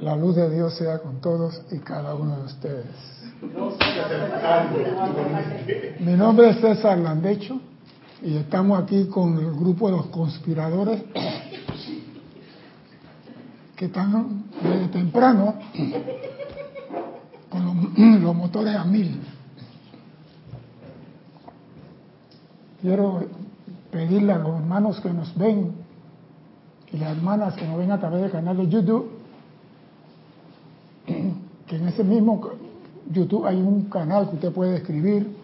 La luz de Dios sea con todos y cada uno de ustedes. Mi nombre es César Landecho y estamos aquí con el grupo de los conspiradores que están desde temprano con los, los motores a mil. Quiero pedirle a los hermanos que nos ven y las hermanas que nos ven a través del canal de YouTube ese mismo YouTube hay un canal que usted puede escribir,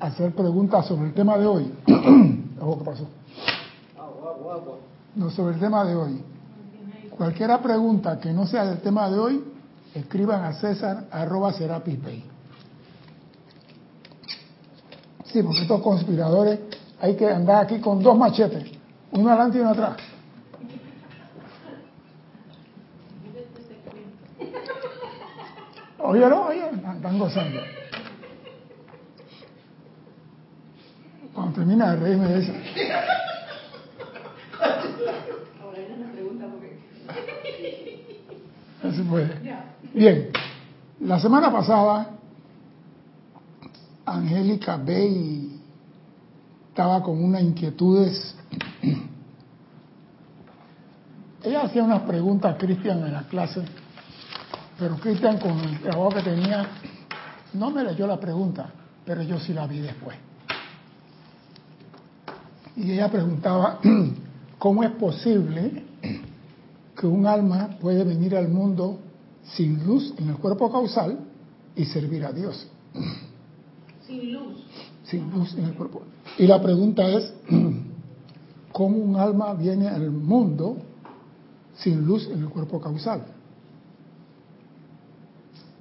hacer preguntas sobre el tema de hoy. ¿Qué pasó? No, sobre el tema de hoy. Cualquiera pregunta que no sea del tema de hoy, escriban a César arroba serapipay. Sí, porque estos conspiradores hay que andar aquí con dos machetes, uno adelante y uno atrás. Oye, no, oye, están gozando. Cuando termina de reírme de eso. Así puede. Bien, la semana pasada, Angélica Bey estaba con unas inquietudes. Ella hacía unas preguntas a Cristian en la clase pero Cristian, con el trabajo que tenía, no me leyó la pregunta, pero yo sí la vi después. Y ella preguntaba, ¿cómo es posible que un alma puede venir al mundo sin luz en el cuerpo causal y servir a Dios? Sin luz. Sin luz en el cuerpo. Y la pregunta es, ¿cómo un alma viene al mundo sin luz en el cuerpo causal?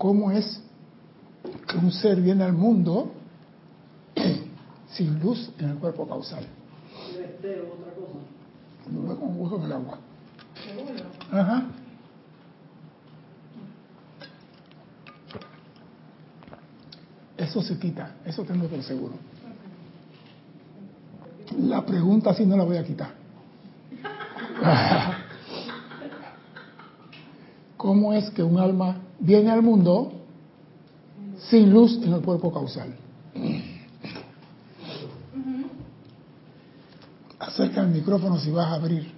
Cómo es que un ser viene al mundo sin luz en el cuerpo causal. otra cosa. con gusto en el agua. Ajá. Eso se quita, eso tengo por seguro. La pregunta sí no la voy a quitar. ¿Cómo es que un alma viene al mundo sin luz en el cuerpo causal. Acerca el micrófono si vas a abrir.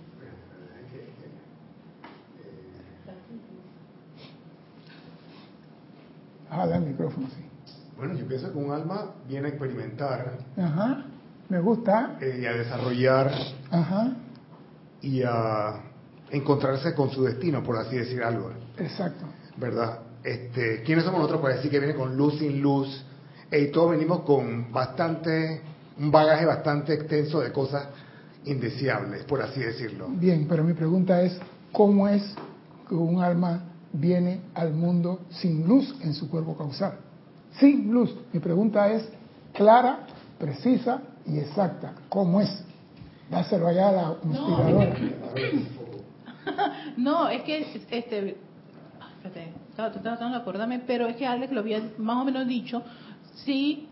Jala el micrófono, sí. Bueno, yo pienso que un alma viene a experimentar. Ajá, me gusta. Eh, y a desarrollar. Ajá. Y a encontrarse con su destino, por así decir algo. Exacto. ¿Verdad? Este, ¿Quiénes somos nosotros para decir que viene con luz sin luz? Y todos venimos con bastante, un bagaje bastante extenso de cosas indeseables, por así decirlo. Bien, pero mi pregunta es, ¿cómo es que un alma viene al mundo sin luz en su cuerpo causal? Sin luz. Mi pregunta es clara, precisa y exacta. ¿Cómo es? Dáselo allá a la conspiradora. No, es que este, estaba tratando de acordarme, pero es que Alex lo había más o menos dicho, sí,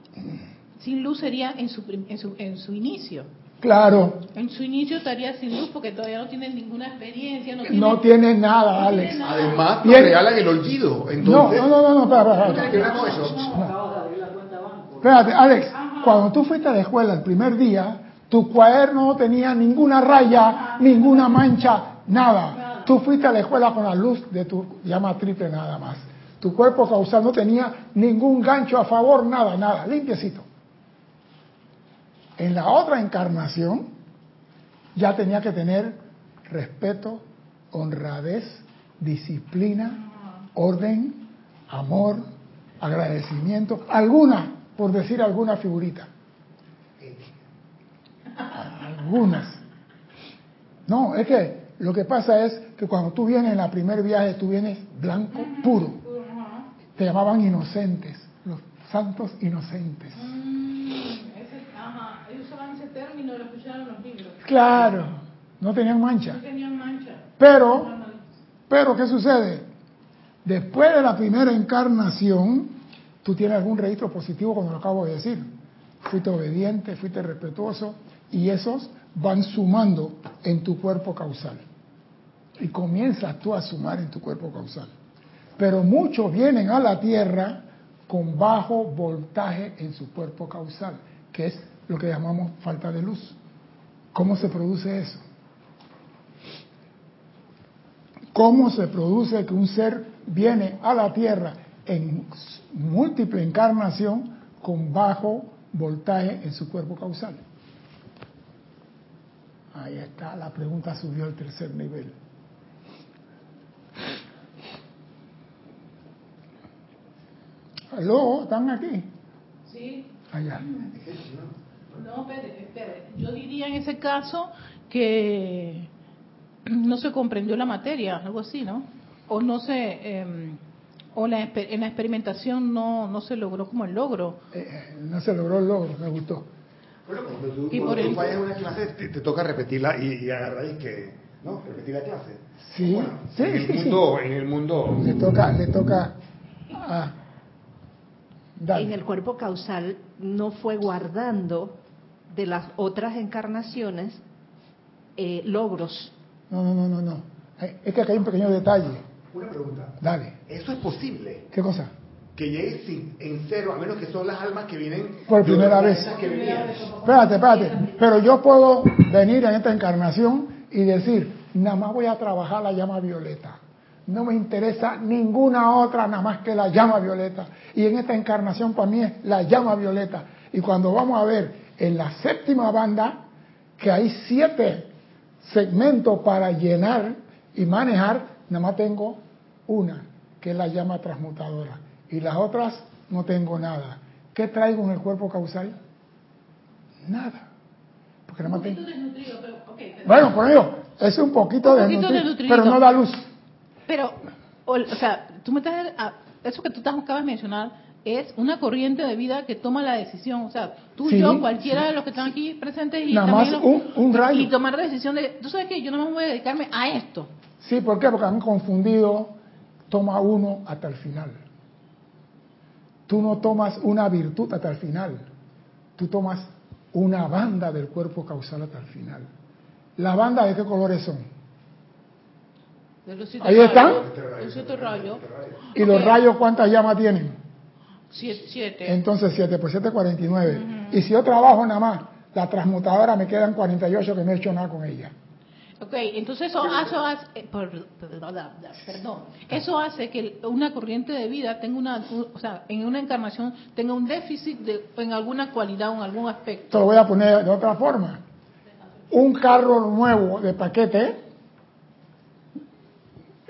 sin luz sería en su, en su, en su inicio. Claro. En su inicio estaría sin luz porque todavía no tiene ninguna experiencia. No tiene, no tiene nada, Alex. Además, no regalan el olvido. Entonces, no, no, no, no, espera, espera. No eso. Espérate, Alex, cuando tú fuiste a la escuela el primer día, tu cuaderno no tenía ninguna raya, ninguna mancha, nada. Tú fuiste a la escuela con la luz de tu llama triple nada más. Tu cuerpo causal no tenía ningún gancho a favor, nada, nada, limpiecito. En la otra encarnación ya tenía que tener respeto, honradez, disciplina, orden, amor, agradecimiento, alguna, por decir alguna figurita. Algunas. No, es que lo que pasa es que cuando tú vienes en la primer viaje, tú vienes blanco, puro. Te llamaban inocentes, los santos inocentes. Mm, ajá, ellos usaban ese término, lo escucharon los libros. Claro, no tenían mancha. No tenían mancha. Pero, pero, ¿qué sucede? Después de la primera encarnación, tú tienes algún registro positivo, como lo acabo de decir. Fuiste obediente, fuiste respetuoso, y esos van sumando en tu cuerpo causal. Y comienzas tú a sumar en tu cuerpo causal. Pero muchos vienen a la Tierra con bajo voltaje en su cuerpo causal, que es lo que llamamos falta de luz. ¿Cómo se produce eso? ¿Cómo se produce que un ser viene a la Tierra en múltiple encarnación con bajo voltaje en su cuerpo causal? Ahí está, la pregunta subió al tercer nivel. ¿Aló? ¿Están aquí? Sí. Allá. No, espere, espere. Yo diría en ese caso que no se comprendió la materia, algo así, ¿no? O no se, eh, o la, en la experimentación no, no se logró como el logro. Eh, no se logró el logro, me gustó. Bueno, cuando tú, Y cuando por tú el- vayas a una clase, te, te toca repetirla y, y agarrar y que, ¿no? Repetir la clase. Sí, Bueno, sí, en el sí, sí. mundo, en el mundo, Le toca, le toca a... Dale. en el cuerpo causal no fue guardando de las otras encarnaciones eh, logros. No, no, no, no, no. Eh, Es que acá hay un pequeño detalle. una pregunta. Dale. ¿Eso es posible? ¿Qué cosa? Que llegues sin, en cero, a menos que son las almas que vienen Por primera vez. que venían. Espérate, espérate. Pero yo puedo venir en esta encarnación y decir, nada más voy a trabajar la llama violeta. No me interesa ninguna otra nada más que la llama violeta. Y en esta encarnación para mí es la llama violeta. Y cuando vamos a ver en la séptima banda, que hay siete segmentos para llenar y manejar, nada más tengo una, que es la llama transmutadora. Y las otras no tengo nada. ¿Qué traigo en el cuerpo causal? Nada. Porque nada más tengo... pero, Bueno, por ello, es un poquito, Un de nutri- pero no da luz. Pero, o, o sea, tú me estás, a- eso que tú estás- acabas de mencionar es una corriente de vida que toma la decisión. O sea, tú, Sí, yo, cualquiera de los que están aquí presentes y Nada también más los- un- un rayo. y tomar la decisión de, tú sabes que yo no me voy a dedicarme a esto. Sí, ¿por qué? Porque han confundido, toma uno hasta el final. Tú no tomas una virtud hasta el final, tú tomas una banda del cuerpo causal hasta el final. ¿La banda de qué colores son? Los siete Ahí rayos, están. Los siete rayos. ¿Y los Ok. rayos cuántas llamas tienen? Siete. siete. Entonces 7 por 7, 49. Y si yo trabajo nada más, la transmutadora me quedan 48 que no he hecho nada con ella. Ok, entonces eso, eso hace, eh, perdón, eso hace que una corriente de vida tenga una, o sea, en una encarnación tenga un déficit de, en alguna cualidad o en algún aspecto. Te lo voy a poner de otra forma. Un carro nuevo de paquete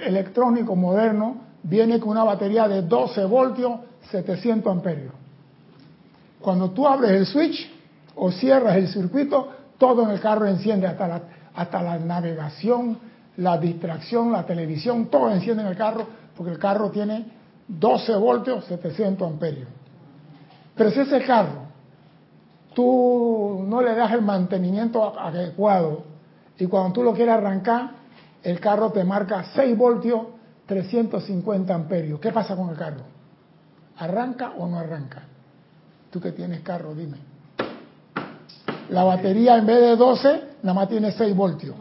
electrónico moderno viene con una batería de 12 voltios, 700 amperios. Cuando tú abres el switch o cierras el circuito, todo en el carro enciende, hasta la, hasta la navegación, la distracción, la televisión, todo enciende en el carro, porque el carro tiene 12 voltios, 700 amperios. Pero si ese carro tú no le das el mantenimiento adecuado y cuando tú lo quieres arrancar, el carro te marca 6 voltios, 350 amperios. ¿Qué pasa con el carro? ¿Arranca o no arranca? Tú que tienes carro, dime. La batería en vez de 12, nada más tiene 6 voltios.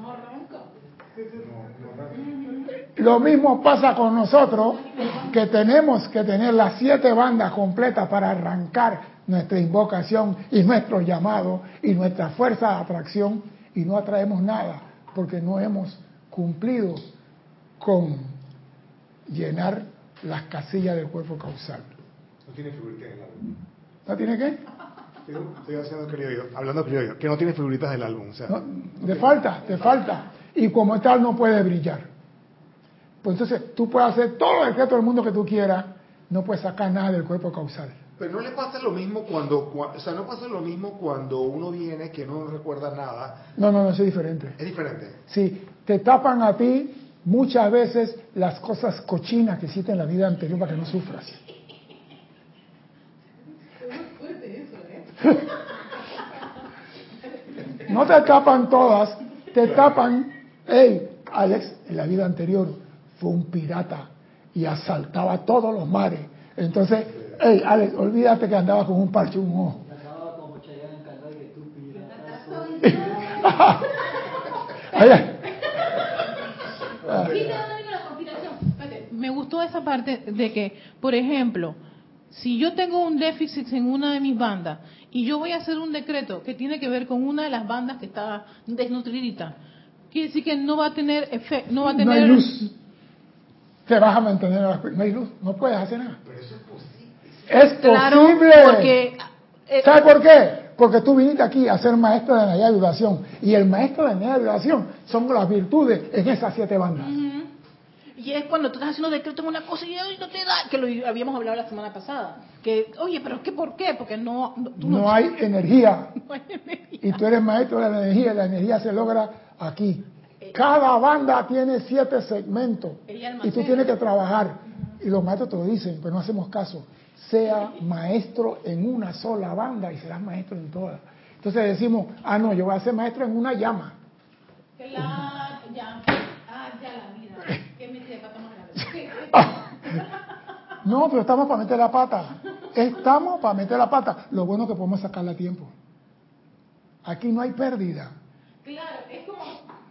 Lo mismo pasa con nosotros, que tenemos que tener las siete bandas completas para arrancar nuestra invocación y nuestro llamado y nuestra fuerza de atracción y no atraemos nada porque no hemos cumplido con llenar las casillas del cuerpo causal. No tiene figuritas del álbum. ¿No tiene qué? Estoy, haciendo criollo, hablando criollo, que no tiene figuritas del álbum. O sea, No, te falta, te falta. Y como tal no puede brillar. Pues entonces tú puedes hacer todo el decreto del mundo que tú quieras, no puedes sacar nada del cuerpo causal. Pero no le pasa lo mismo cuando, cua- o sea, no pasa lo mismo cuando uno viene que no recuerda nada. No, no, no, es diferente. Es diferente. Sí, te tapan a ti muchas veces las cosas cochinas que hiciste en la vida anterior para que no sufras. No te tapan todas, te tapan, hey, Alex, en la vida anterior fue un pirata y asaltaba todos los mares. Entonces, hey, Alex, olvídate que andaba con un parche un ojo. Acababa como Chayanne en cantar que tú pirata soy. Ay, ay. Ah, gustó esa parte de que, por ejemplo, si yo tengo un déficit en una de mis bandas y yo voy a hacer un decreto que tiene que ver con una de las bandas que está desnutridita, quiere decir que no va a tener efecto, no va a tener... No hay luz. Te vas a mantener, no hay luz, no puedes hacer nada. Pero eso es posible. Es Claro, posible. porque eh, ¿Sabes por qué? Porque tú viniste aquí a ser maestro de energía de vibración. Y el maestro de energía de vibración son las virtudes en esas siete bandas. Y es cuando tú estás haciendo decreto en una cosa y ay, no te da, que lo habíamos hablado la semana pasada. Que, oye, pero ¿qué por qué? Porque no, no- tú No hay energía. no hay energía. Y tú eres maestro de la energía. y La energía se logra aquí. Cada banda tiene siete segmentos. Y tú tienes que trabajar. Y los maestros te lo dicen, pero no hacemos caso. Sea maestro en una sola banda y serás maestro en todas. Entonces decimos, ah, no, yo voy a ser maestro en una llama. Claro, ya. Ah, ya la vida. ¿Qué me de pata más grande? No, pero estamos para meter la pata. Estamos para meter la pata. Lo bueno es que podemos sacarla a tiempo. Aquí no hay pérdida. Claro, es como,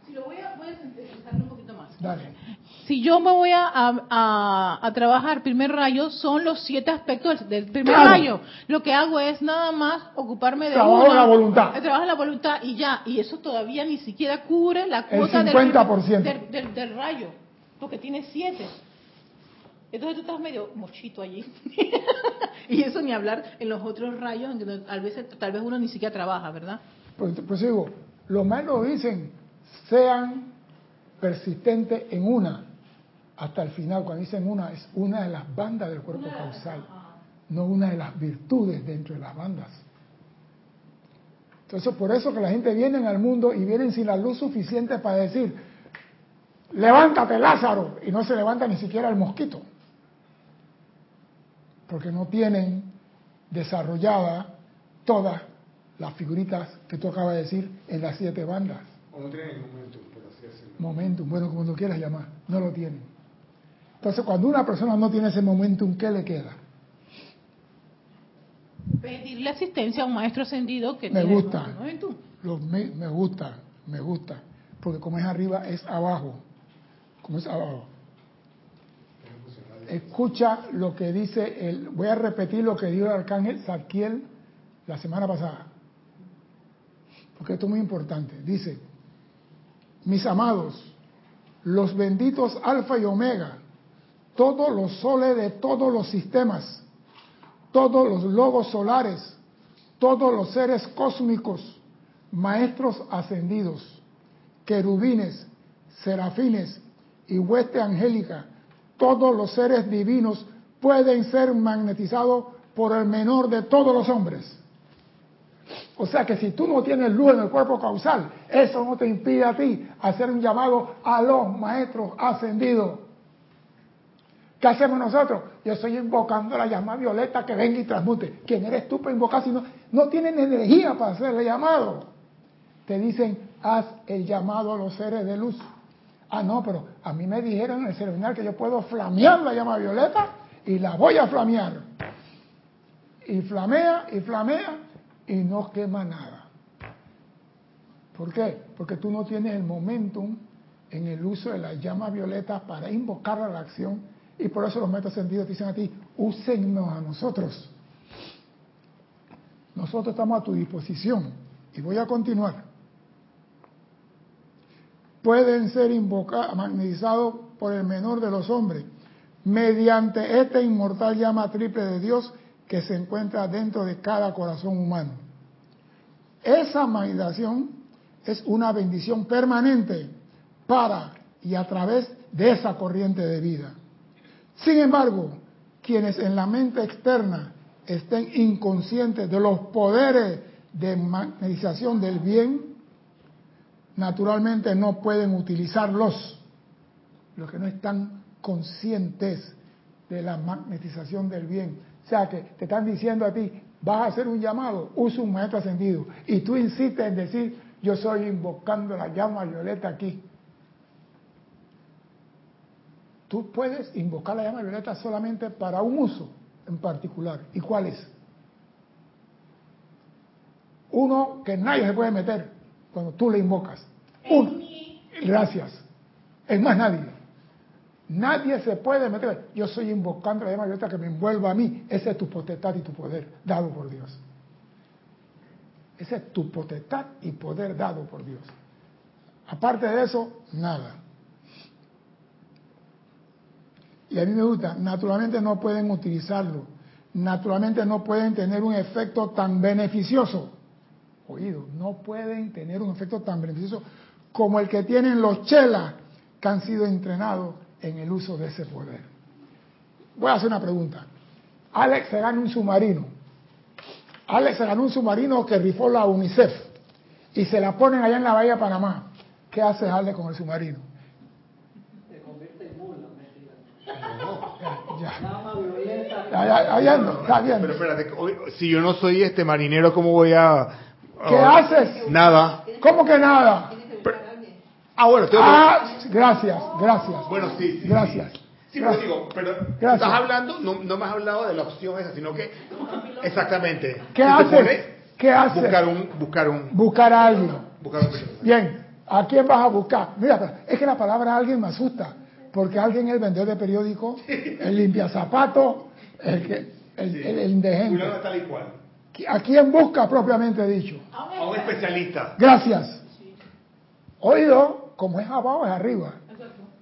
si lo voy a, voy a sintetizarlo un poquito más. Dale. Si yo me voy a, a- a- trabajar primer rayo, son los siete aspectos del, primer Claro. rayo. Lo que hago es nada más ocuparme de Trabajo uno, la voluntad. trabajo la voluntad y ya. Y eso todavía ni siquiera cubre la cuota del 50%. primer- Del, del- del rayo, porque tiene siete. Entonces tú estás medio mochito allí. y eso ni hablar en los otros rayos, en que tal vez, tal vez uno ni siquiera trabaja, ¿verdad? Pues, pues digo, los maestros dicen, sean persistentes en una. Hasta el final, cuando dicen una, es una de las bandas del cuerpo causal, no una de las virtudes dentro de las bandas. Entonces, por eso que la gente viene al mundo y vienen sin la luz suficiente para decir, levántate Lázaro, y no se levanta ni siquiera el mosquito, porque no tienen desarrollada todas las figuritas que tú acabas de decir en las siete bandas. O no tienen el momento, por así decirlo. Momentum, bueno, como lo quieras llamar, no lo tienen. Entonces, cuando una persona no tiene ese momentum, ¿qué le queda? Pedirle asistencia a un maestro ascendido que Me tiene gusta. el momentum. Lo- me, me gusta, me gusta, porque como es arriba, es abajo. Como es abajo. Escucha lo que dice el, voy a repetir lo que dijo el arcángel Zadkiel la semana pasada, porque esto es muy importante. Dice, mis amados, los benditos alfa y omega, todos los soles de todos los sistemas, todos los logos solares, todos los seres cósmicos, maestros ascendidos, querubines, serafines y hueste angélica, todos los seres divinos pueden ser magnetizados por el menor de todos los hombres. O sea que si tú no tienes luz en el cuerpo causal, eso no te impide a ti hacer un llamado a los maestros ascendidos. ¿Qué hacemos nosotros? Yo estoy invocando la llama violeta que venga y transmute. ¿Quién eres tú para invocar si no, no tienen energía para hacer el llamado? Te dicen, haz el llamado a los seres de luz. Ah, no, pero a mí me dijeron en el seminario que yo puedo flamear la llama violeta y la voy a flamear. Y flamea y flamea y no quema nada. ¿Por qué? Porque tú no tienes el momentum en el uso de la llama violeta para invocar a la acción y por eso los metas sentidos te dicen a ti, úsennos a nosotros. Nosotros estamos a tu disposición y voy a continuar. Pueden ser invocados, magnetizados por el menor de los hombres mediante esta inmortal llama triple de Dios que se encuentra dentro de cada corazón humano. Esa magnetización es una bendición permanente para y a través de esa corriente de vida. Sin embargo, quienes en la mente externa estén inconscientes de los poderes de magnetización del bien, naturalmente no pueden utilizarlos. Los que no están conscientes de la magnetización del bien. O sea que te están diciendo a ti, vas a hacer un llamado, usa un maestro ascendido. Y tú insistes en decir, yo estoy invocando la llama violeta aquí. Tú puedes invocar la llama violeta solamente para un uso en particular. ¿Y cuál es? Uno que nadie se puede meter cuando tú le invocas. Uno. Gracias. Es más nadie. Nadie se puede meter. Yo soy invocando la llama violeta que me envuelva a mí. Ese es tu potestad y tu poder dado por Dios. Ese es tu potestad y poder dado por Dios. Aparte de eso, nada. Y a mí me gusta, naturalmente no pueden utilizarlo, naturalmente no pueden tener un efecto tan beneficioso. Oído, no pueden tener un efecto tan beneficioso como el que tienen los chelas que han sido entrenados en el uso de ese poder. Voy a hacer una pregunta. Alex se gana un submarino. Alex se ganó un submarino que rifó la UNICEF y se la ponen allá en la bahía de Panamá. ¿Qué hace Alex con el submarino? Ya, está bien. Pero espérate, si yo no soy este marinero, ¿cómo voy a...? ¿Qué haces? Nada. ¿Cómo que nada? ah, bueno, ah, gracias, gracias. Bueno, sí, Gracias. Sí, pero digo, pero estás hablando, no, no me has hablado de la opción esa, sino que exactamente. ¿Qué haces? ¿Qué haces? Buscar un, buscar un, buscar a alguien. Buscar un... Bien, ¿a quién vas a buscar? Mira, es que la palabra alguien me asusta porque alguien es el vendedor de periódico, el limpia zapatos, el, que, el, el, indigente. ¿A quién busca propiamente dicho? A un especialista. Gracias. Oído, como es abajo es arriba.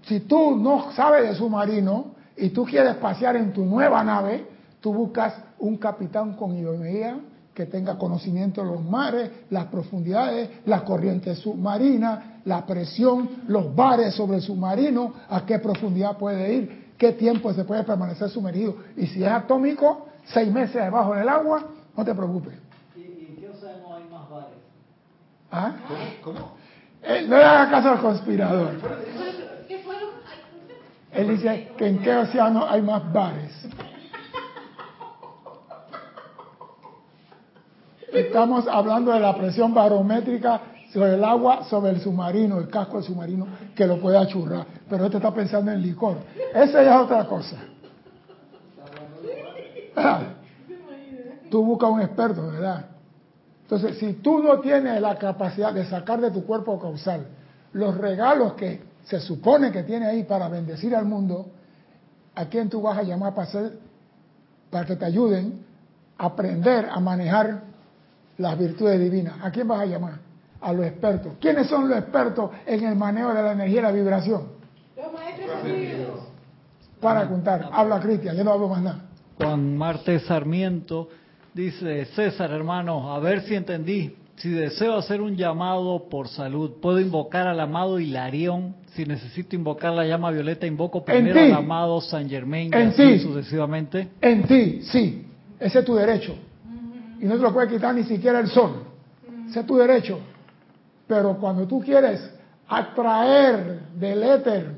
Si tú no sabes de submarino y tú quieres pasear en tu nueva nave, tú buscas un capitán con idoneía que tenga conocimiento de los mares, las profundidades, las corrientes submarinas, la presión, los bares sobre el submarino, a qué profundidad puede ir, qué tiempo se puede permanecer sumergido. Y si es atómico, seis meses debajo del agua, no te preocupes. ¿Y, en qué océano hay más bares? ¿Ah? ¿Cómo? Eh, no le haga caso al conspirador. Él dice que en qué océano hay más bares. Estamos hablando de la presión barométrica sobre el agua, sobre el submarino, el casco del submarino, que lo puede achurrar. Pero este está pensando en licor. Esa ya es otra cosa. Ah, tú buscas un experto, ¿verdad? Entonces, si tú no tienes la capacidad de sacar de tu cuerpo causal los regalos que se supone que tiene ahí para bendecir al mundo, ¿a quién tú vas a llamar para hacer, para que te ayuden a aprender a manejar las virtudes divinas. ¿A quién vas a llamar? A los expertos. ¿Quiénes son los expertos en el manejo de la energía y la vibración? Los maestros Para contar, habla Cristian, yo no hablo más nada. Juan Marte Sarmiento dice, César hermano, a ver si entendí. Si deseo hacer un llamado por salud, ¿puedo invocar al amado Hilarión? Si necesito invocar la llama violeta, invoco primero al amado San Germain y así sucesivamente. En ti, sí. Ese es tu derecho y no te lo puede quitar ni siquiera el sol. Ese es tu derecho. Pero cuando tú quieres atraer del éter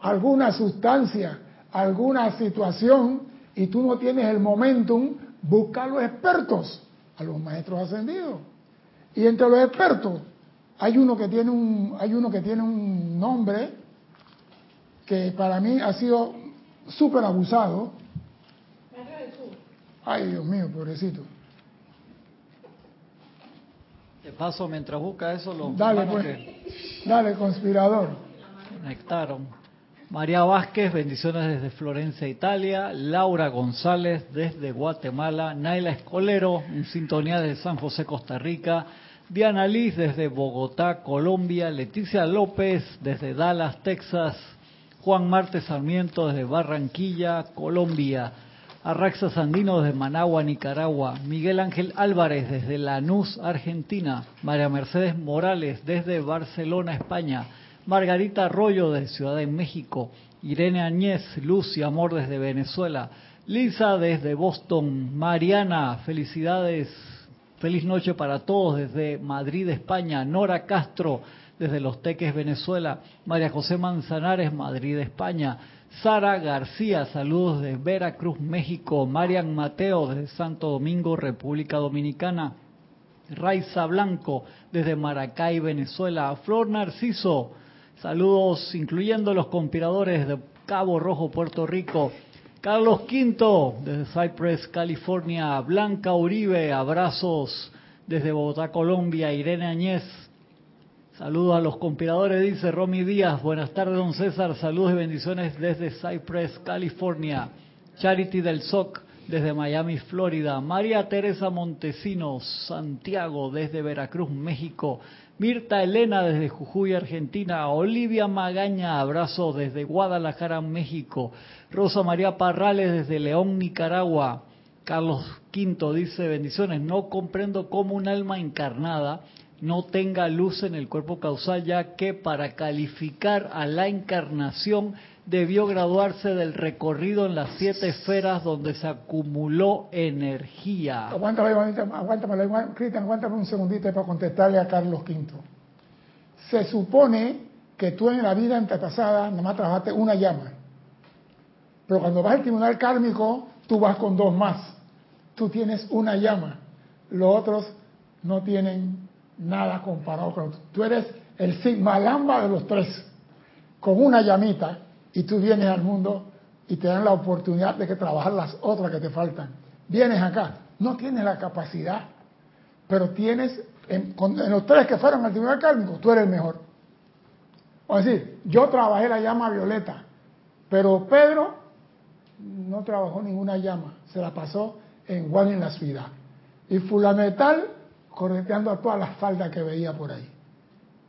alguna sustancia, alguna situación, y tú no tienes el momentum, busca a los expertos, a los maestros ascendidos. Y entre los expertos hay uno que tiene un, hay uno que tiene un nombre que para mí ha sido súper abusado. Ay, Dios mío, pobrecito. De paso, mientras busca eso, lo dale, pues. dale, conspirador. Conectaron. María Vázquez, bendiciones desde Florencia, Italia. Laura González desde Guatemala. Naila Escolero, en sintonía de San José, Costa Rica. Diana Liz desde Bogotá, Colombia. Leticia López desde Dallas, Texas. Juan Marte Sarmiento desde Barranquilla, Colombia. Arraxa Sandino desde Managua, Nicaragua, Miguel Ángel Álvarez desde Lanús, Argentina, María Mercedes Morales desde Barcelona, España, Margarita Arroyo desde Ciudad de México, Irene Añez, Luz y Amor desde Venezuela, Lisa desde Boston, Mariana, felicidades, feliz noche para todos desde Madrid, España, Nora Castro desde Los Teques, Venezuela, María José Manzanares, Madrid, España, Sara García, saludos de Veracruz, México. Marian Mateo desde Santo Domingo, República Dominicana. Raiza Blanco desde Maracay, Venezuela. Flor Narciso, saludos incluyendo los conspiradores de Cabo Rojo, Puerto Rico. Carlos Quinto desde Cypress, California. Blanca Uribe, abrazos desde Bogotá, Colombia. Irene Añez, Saludos a los conspiradores, dice Romy Díaz. Buenas tardes, don César. Saludos y bendiciones desde Cypress, California. Charity del SOC desde Miami, Florida. María Teresa Montesinos, Santiago desde Veracruz, México. Mirta Elena desde Jujuy, Argentina. Olivia Magaña, abrazo desde Guadalajara, México. Rosa María Parrales desde León, Nicaragua. Carlos V dice, bendiciones, no comprendo cómo un alma encarnada no tenga luz en el cuerpo causal, ya que para calificar a la encarnación debió graduarse del recorrido en las siete esferas donde se acumuló energía. Aguántame, aguántame, Cristian, aguántame un segundito para contestarle a Carlos V. Se supone que tú en la vida antepasada nada más trabajaste una llama. Pero cuando vas al tribunal kármico, tú vas con dos más. Tú tienes una llama. Los otros no tienen nada comparado con tú. eres el sigma lamba de los tres, con una llamita, y tú vienes al mundo y te dan la oportunidad de que trabajar las otras que te faltan. Vienes acá, no tienes la capacidad, pero tienes, en, los tres que fueron al tribunal kármico, tú eres el mejor. O decir, yo trabajé la llama violeta, pero Pedro no trabajó ninguna llama, se la pasó en Juan en la ciudad. Y Fulametal correteando a todas las faldas que veía por ahí.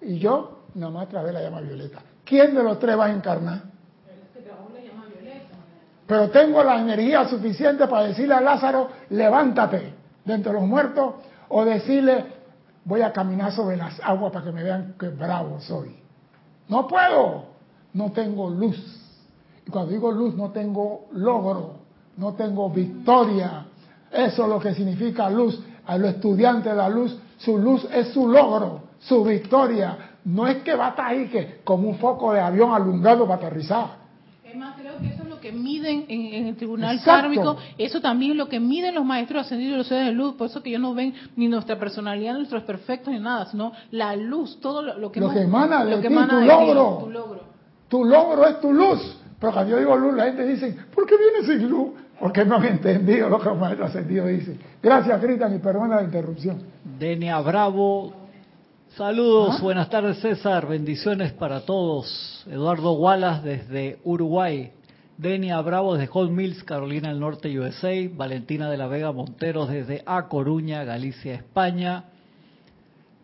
Y yo nada más trabajé la llama violeta. ¿Quién de los tres va a encarnar? Pero tengo la energía suficiente para decirle a Lázaro, levántate de entre los muertos, o decirle, voy a caminar sobre las aguas para que me vean que bravo soy. No puedo, no tengo luz. Y cuando digo luz, no tengo logro, no tengo victoria. Eso es lo que significa luz. A los estudiantes de la luz, su luz es su logro, su victoria. No es que va a estar ahí que como un foco de avión alumbrado para aterrizar creo que eso es lo que miden en, el tribunal kármico. Eso también es lo que miden los maestros ascendidos y los seres de luz. Por eso que ellos no ven ni nuestra personalidad, nuestros perfectos, ni nada, sino la luz, todo lo, que, emana de ti, tu, logro. tu logro. Tu logro es tu luz. Pero cuando yo digo luz, la gente dice, ¿por qué viene sin luz? Porque no han entendido lo que los maestros ascendidos dicen. Gracias, Cristian, y perdona la interrupción. Denia Bravo, Saludos, buenas tardes César, bendiciones para todos. Eduardo Wallace desde Uruguay, Denia Bravo desde Hall Mills, Carolina del Norte, USA, Valentina de la Vega Monteros desde A Coruña, Galicia, España.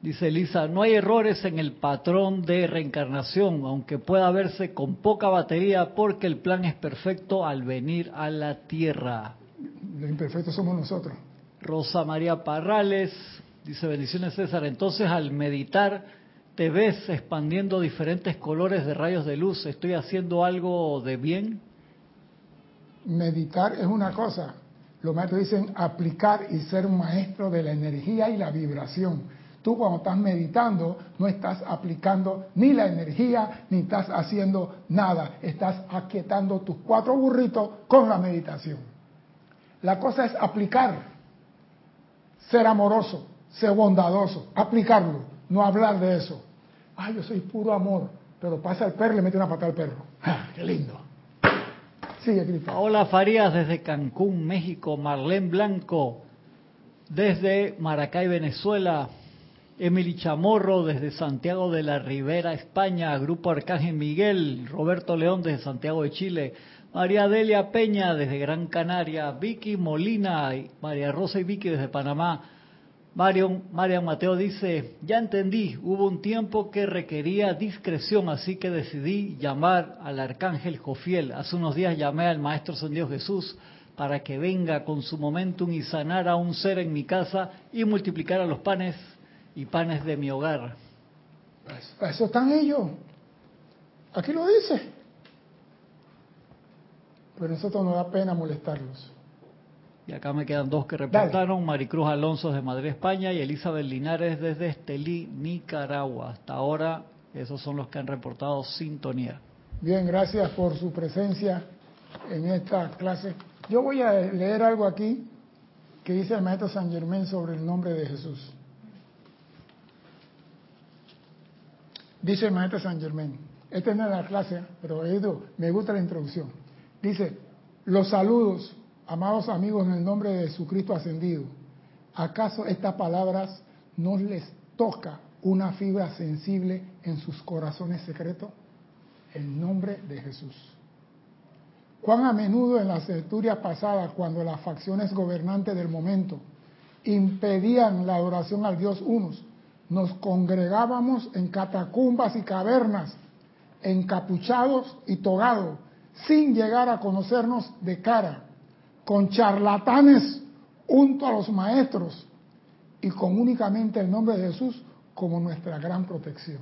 Dice Elisa, no hay errores en el patrón de reencarnación, aunque pueda verse con poca batería porque el plan es perfecto al venir a la Tierra. Los imperfectos somos nosotros. Rosa María Parrales, Dice bendiciones César, entonces al meditar te ves expandiendo diferentes colores de rayos de luz. ¿Estoy haciendo algo de bien? Meditar es una cosa. Los maestros dicen aplicar y ser un maestro de la energía y la vibración. Tú cuando estás meditando no estás aplicando ni la energía ni estás haciendo nada. Estás aquietando tus cuatro burritos con la meditación. La cosa es aplicar, ser amoroso, ser bondadoso, aplicarlo, no hablar de eso. Ay, yo soy puro amor, pero pasa el perro y le mete una pata al perro. Ah, ¡Qué lindo! Sigue, Cristo. Hola Farías desde Cancún, México. Marlene Blanco desde Maracay, Venezuela. Emily Chamorro desde Santiago de la Ribera, España. Grupo Arcángel Miguel. Roberto León desde Santiago de Chile. María Delia Peña desde Gran Canaria. Vicky Molina. María Rosa y Vicky desde Panamá. Marion, Marian Mateo dice, ya entendí, hubo un tiempo que requería discreción, así que decidí llamar al arcángel Jofiel. Hace unos días llamé al Maestro San Dios Jesús para que venga con su momentum y sanara a un ser en mi casa y multiplicara los panes y panes de mi hogar. eso están ellos. Aquí lo dice. Pero a nosotros nos da pena molestarlos. Y acá me quedan dos que reportaron, Maricruz Alonso de Madrid, España, y Elizabeth Linares desde Estelí, Nicaragua. Hasta ahora, esos son los que han reportado sintonía. Bien, gracias por su presencia en esta clase. Yo voy a leer algo aquí que dice el maestro San Germán sobre el nombre de Jesús. Dice el maestro San Germán, esta no es la clase, pero me gusta la introducción. Dice, los saludos Amados amigos, en el nombre de Jesucristo ascendido, ¿acaso estas palabras no les toca una fibra sensible en sus corazones secretos? El nombre de Jesús. Cuán a menudo en las centurias pasadas, cuando las facciones gobernantes del momento impedían la adoración al Dios unos, nos congregábamos en catacumbas y cavernas, encapuchados y togados, sin llegar a conocernos de cara, con charlatanes junto a los maestros y con únicamente el nombre de Jesús como nuestra gran protección.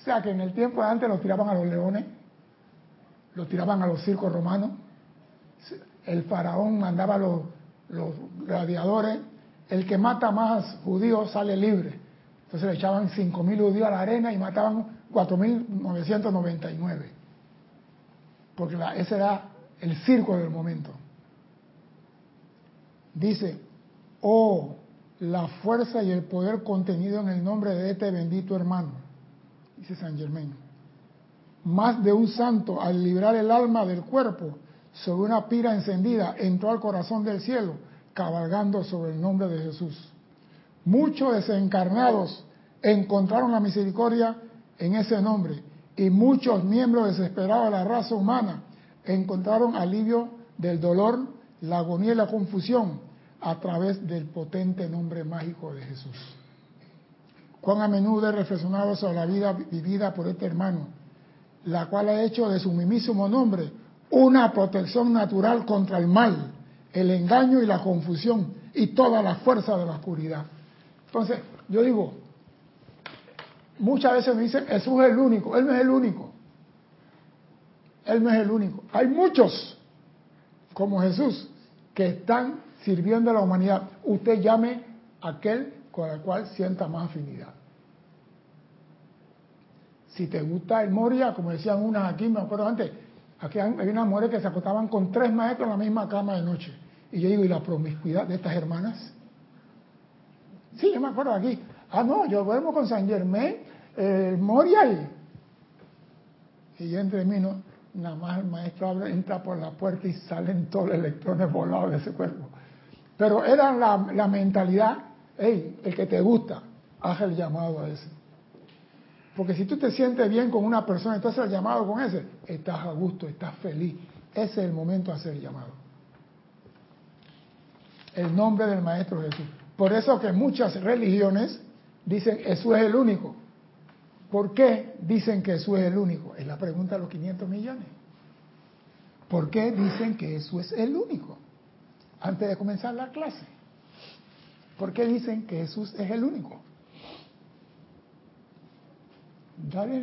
O sea que en el tiempo de antes los tiraban a los leones, los tiraban a los circos romanos, el faraón mandaba a los, los gladiadores, el que mata más judíos sale libre. Entonces le echaban 5.000 judíos a la arena y mataban 4.999. Porque ese era el circo del momento. Dice, oh, la fuerza y el poder contenido en el nombre de este bendito hermano, dice San Germain. Más de un santo, al librar el alma del cuerpo sobre una pira encendida, entró al corazón del cielo, cabalgando sobre el nombre de Jesús. Muchos desencarnados encontraron la misericordia en ese nombre y muchos miembros desesperados de la raza humana encontraron alivio del dolor, la agonía y la confusión a través del potente nombre mágico de Jesús. Cuán a menudo he reflexionado sobre la vida vivida por este hermano, la cual ha hecho de su mismísimo nombre una protección natural contra el mal, el engaño y la confusión y toda la fuerza de la oscuridad. Entonces, yo digo, muchas veces me dicen, Jesús es el único, Él no es el único. Él no es el único. Hay muchos como Jesús que están sirviendo a la humanidad. Usted llame a aquel con el cual sienta más afinidad. Si te gusta el Moria, como decían unas aquí, me acuerdo antes, aquí hay unas mujeres que se acostaban con tres maestros en la misma cama de noche. Y yo digo, ¿y la promiscuidad de estas hermanas? Sí, yo me acuerdo aquí. Ah, no, yo duermo con San Germain, el Moria y... Y entre mí, no, nada más el maestro entra por la puerta y salen todos los electrones volados de ese cuerpo. Pero era la, la mentalidad, hey, el que te gusta, haz el llamado a ese. Porque si tú te sientes bien con una persona, entonces el llamado con ese, estás a gusto, estás feliz. Ese es el momento de hacer el llamado. El nombre del Maestro Jesús. Por eso que muchas religiones dicen Jesús es el único. ¿Por qué dicen que Jesús es el único? Es la pregunta de los 500 millones. ¿Por qué dicen que Jesús es el único? Antes de comenzar la clase. ¿Por qué dicen que Jesús es el único? Dale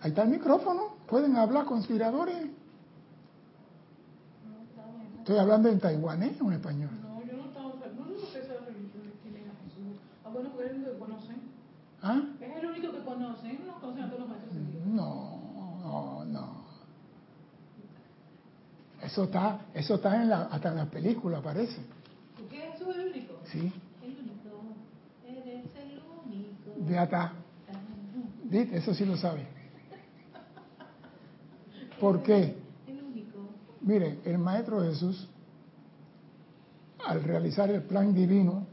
ahí está el micrófono. Pueden hablar conspiradores. Estoy hablando en taiwanés o en español. No, yo no estaba. No, no sé esas religiones tienen a Jesús. Ah, bueno, porque es el único que conocen. ¿Ah? Es el único que conocen. No conocen a todos los maestros. No, no, no. Eso está, eso está en la, hasta en la película, parece. ¿Por qué es el único? Sí. El único. Eres el único. Está. ¿Viste? Eso sí lo sabe. ¿Por qué? El único. Mire, el Maestro Jesús, al realizar el plan divino,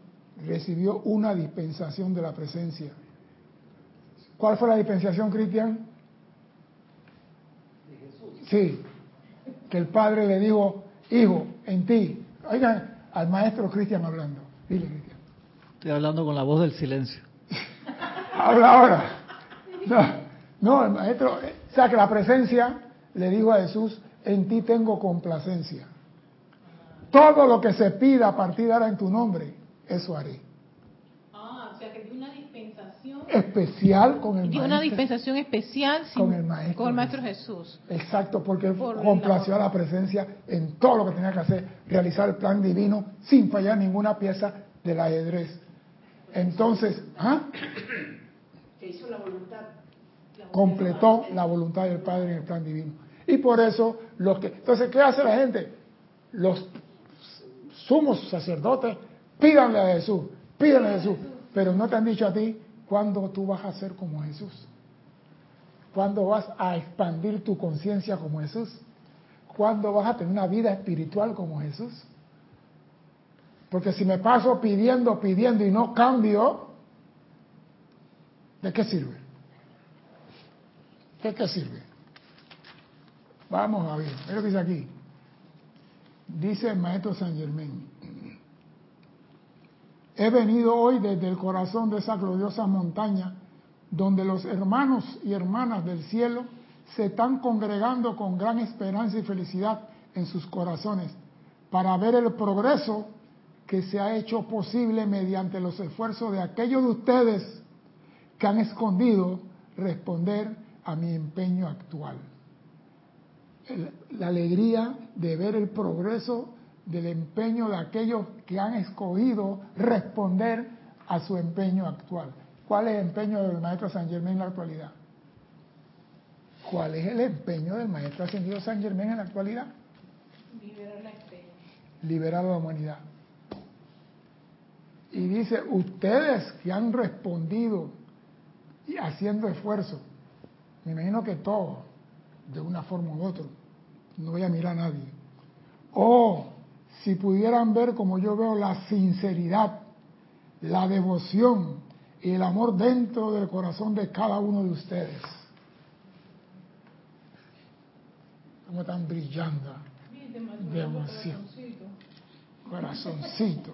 recibió una dispensación de la presencia. ¿Cuál fue la dispensación, Cristian? Sí, que el Padre le dijo, hijo, en ti. Oigan al Maestro Cristian hablando. Dile, Cristian. Estoy hablando con la voz del silencio. Habla ahora. No, no, el Maestro, o sea que la presencia le dijo a Jesús, en ti tengo complacencia. Todo lo que se pida a partir de ahora en tu nombre, eso haré. Ah, o sea que dio una dispensación. Especial con el Dio maestro. una dispensación especial sin- Con el Maestro con el Maestro Jesús. Exacto, porque Por complació la- a la presencia en todo lo que tenía que hacer, realizar el plan divino sin fallar ninguna pieza del ajedrez. Entonces, ¿ah? Que hizo la voluntad. completó la voluntad del Padre en el plan divino. Y por eso, los que. Entonces, ¿qué hace la gente? Los sumos sacerdotes, pídanle a Jesús, pídanle a Jesús. Pero no te han dicho a ti cuándo tú vas a ser como Jesús. ¿Cuándo vas a expandir tu conciencia como Jesús? ¿Cuándo vas a tener una vida espiritual como Jesús? Porque si me paso pidiendo, pidiendo y no cambio, ¿De qué sirve? ¿De qué sirve? Vamos a ver, mira lo que dice aquí. Dice el maestro San Germán. He venido hoy desde el corazón de esa gloriosa montaña donde los hermanos y hermanas del cielo se están congregando con gran esperanza y felicidad en sus corazones para ver el progreso que se ha hecho posible mediante los esfuerzos de aquellos de ustedes que han escondido responder a mi empeño actual. La alegría de ver el progreso del empeño de aquellos que han escogido responder a su empeño actual. ¿Cuál es el empeño del maestro San Germán en la actualidad? ¿Cuál es el empeño del maestro ascendido San Germán en la actualidad? Liberar la Liberar a la humanidad. Y dice, ustedes que han respondido y haciendo esfuerzo, me imagino que todos, de una forma u otra, no voy a mirar a nadie. Oh, si pudieran ver como yo veo la sinceridad, la devoción y el amor dentro del corazón de cada uno de ustedes. Como están brillando de. Corazoncito.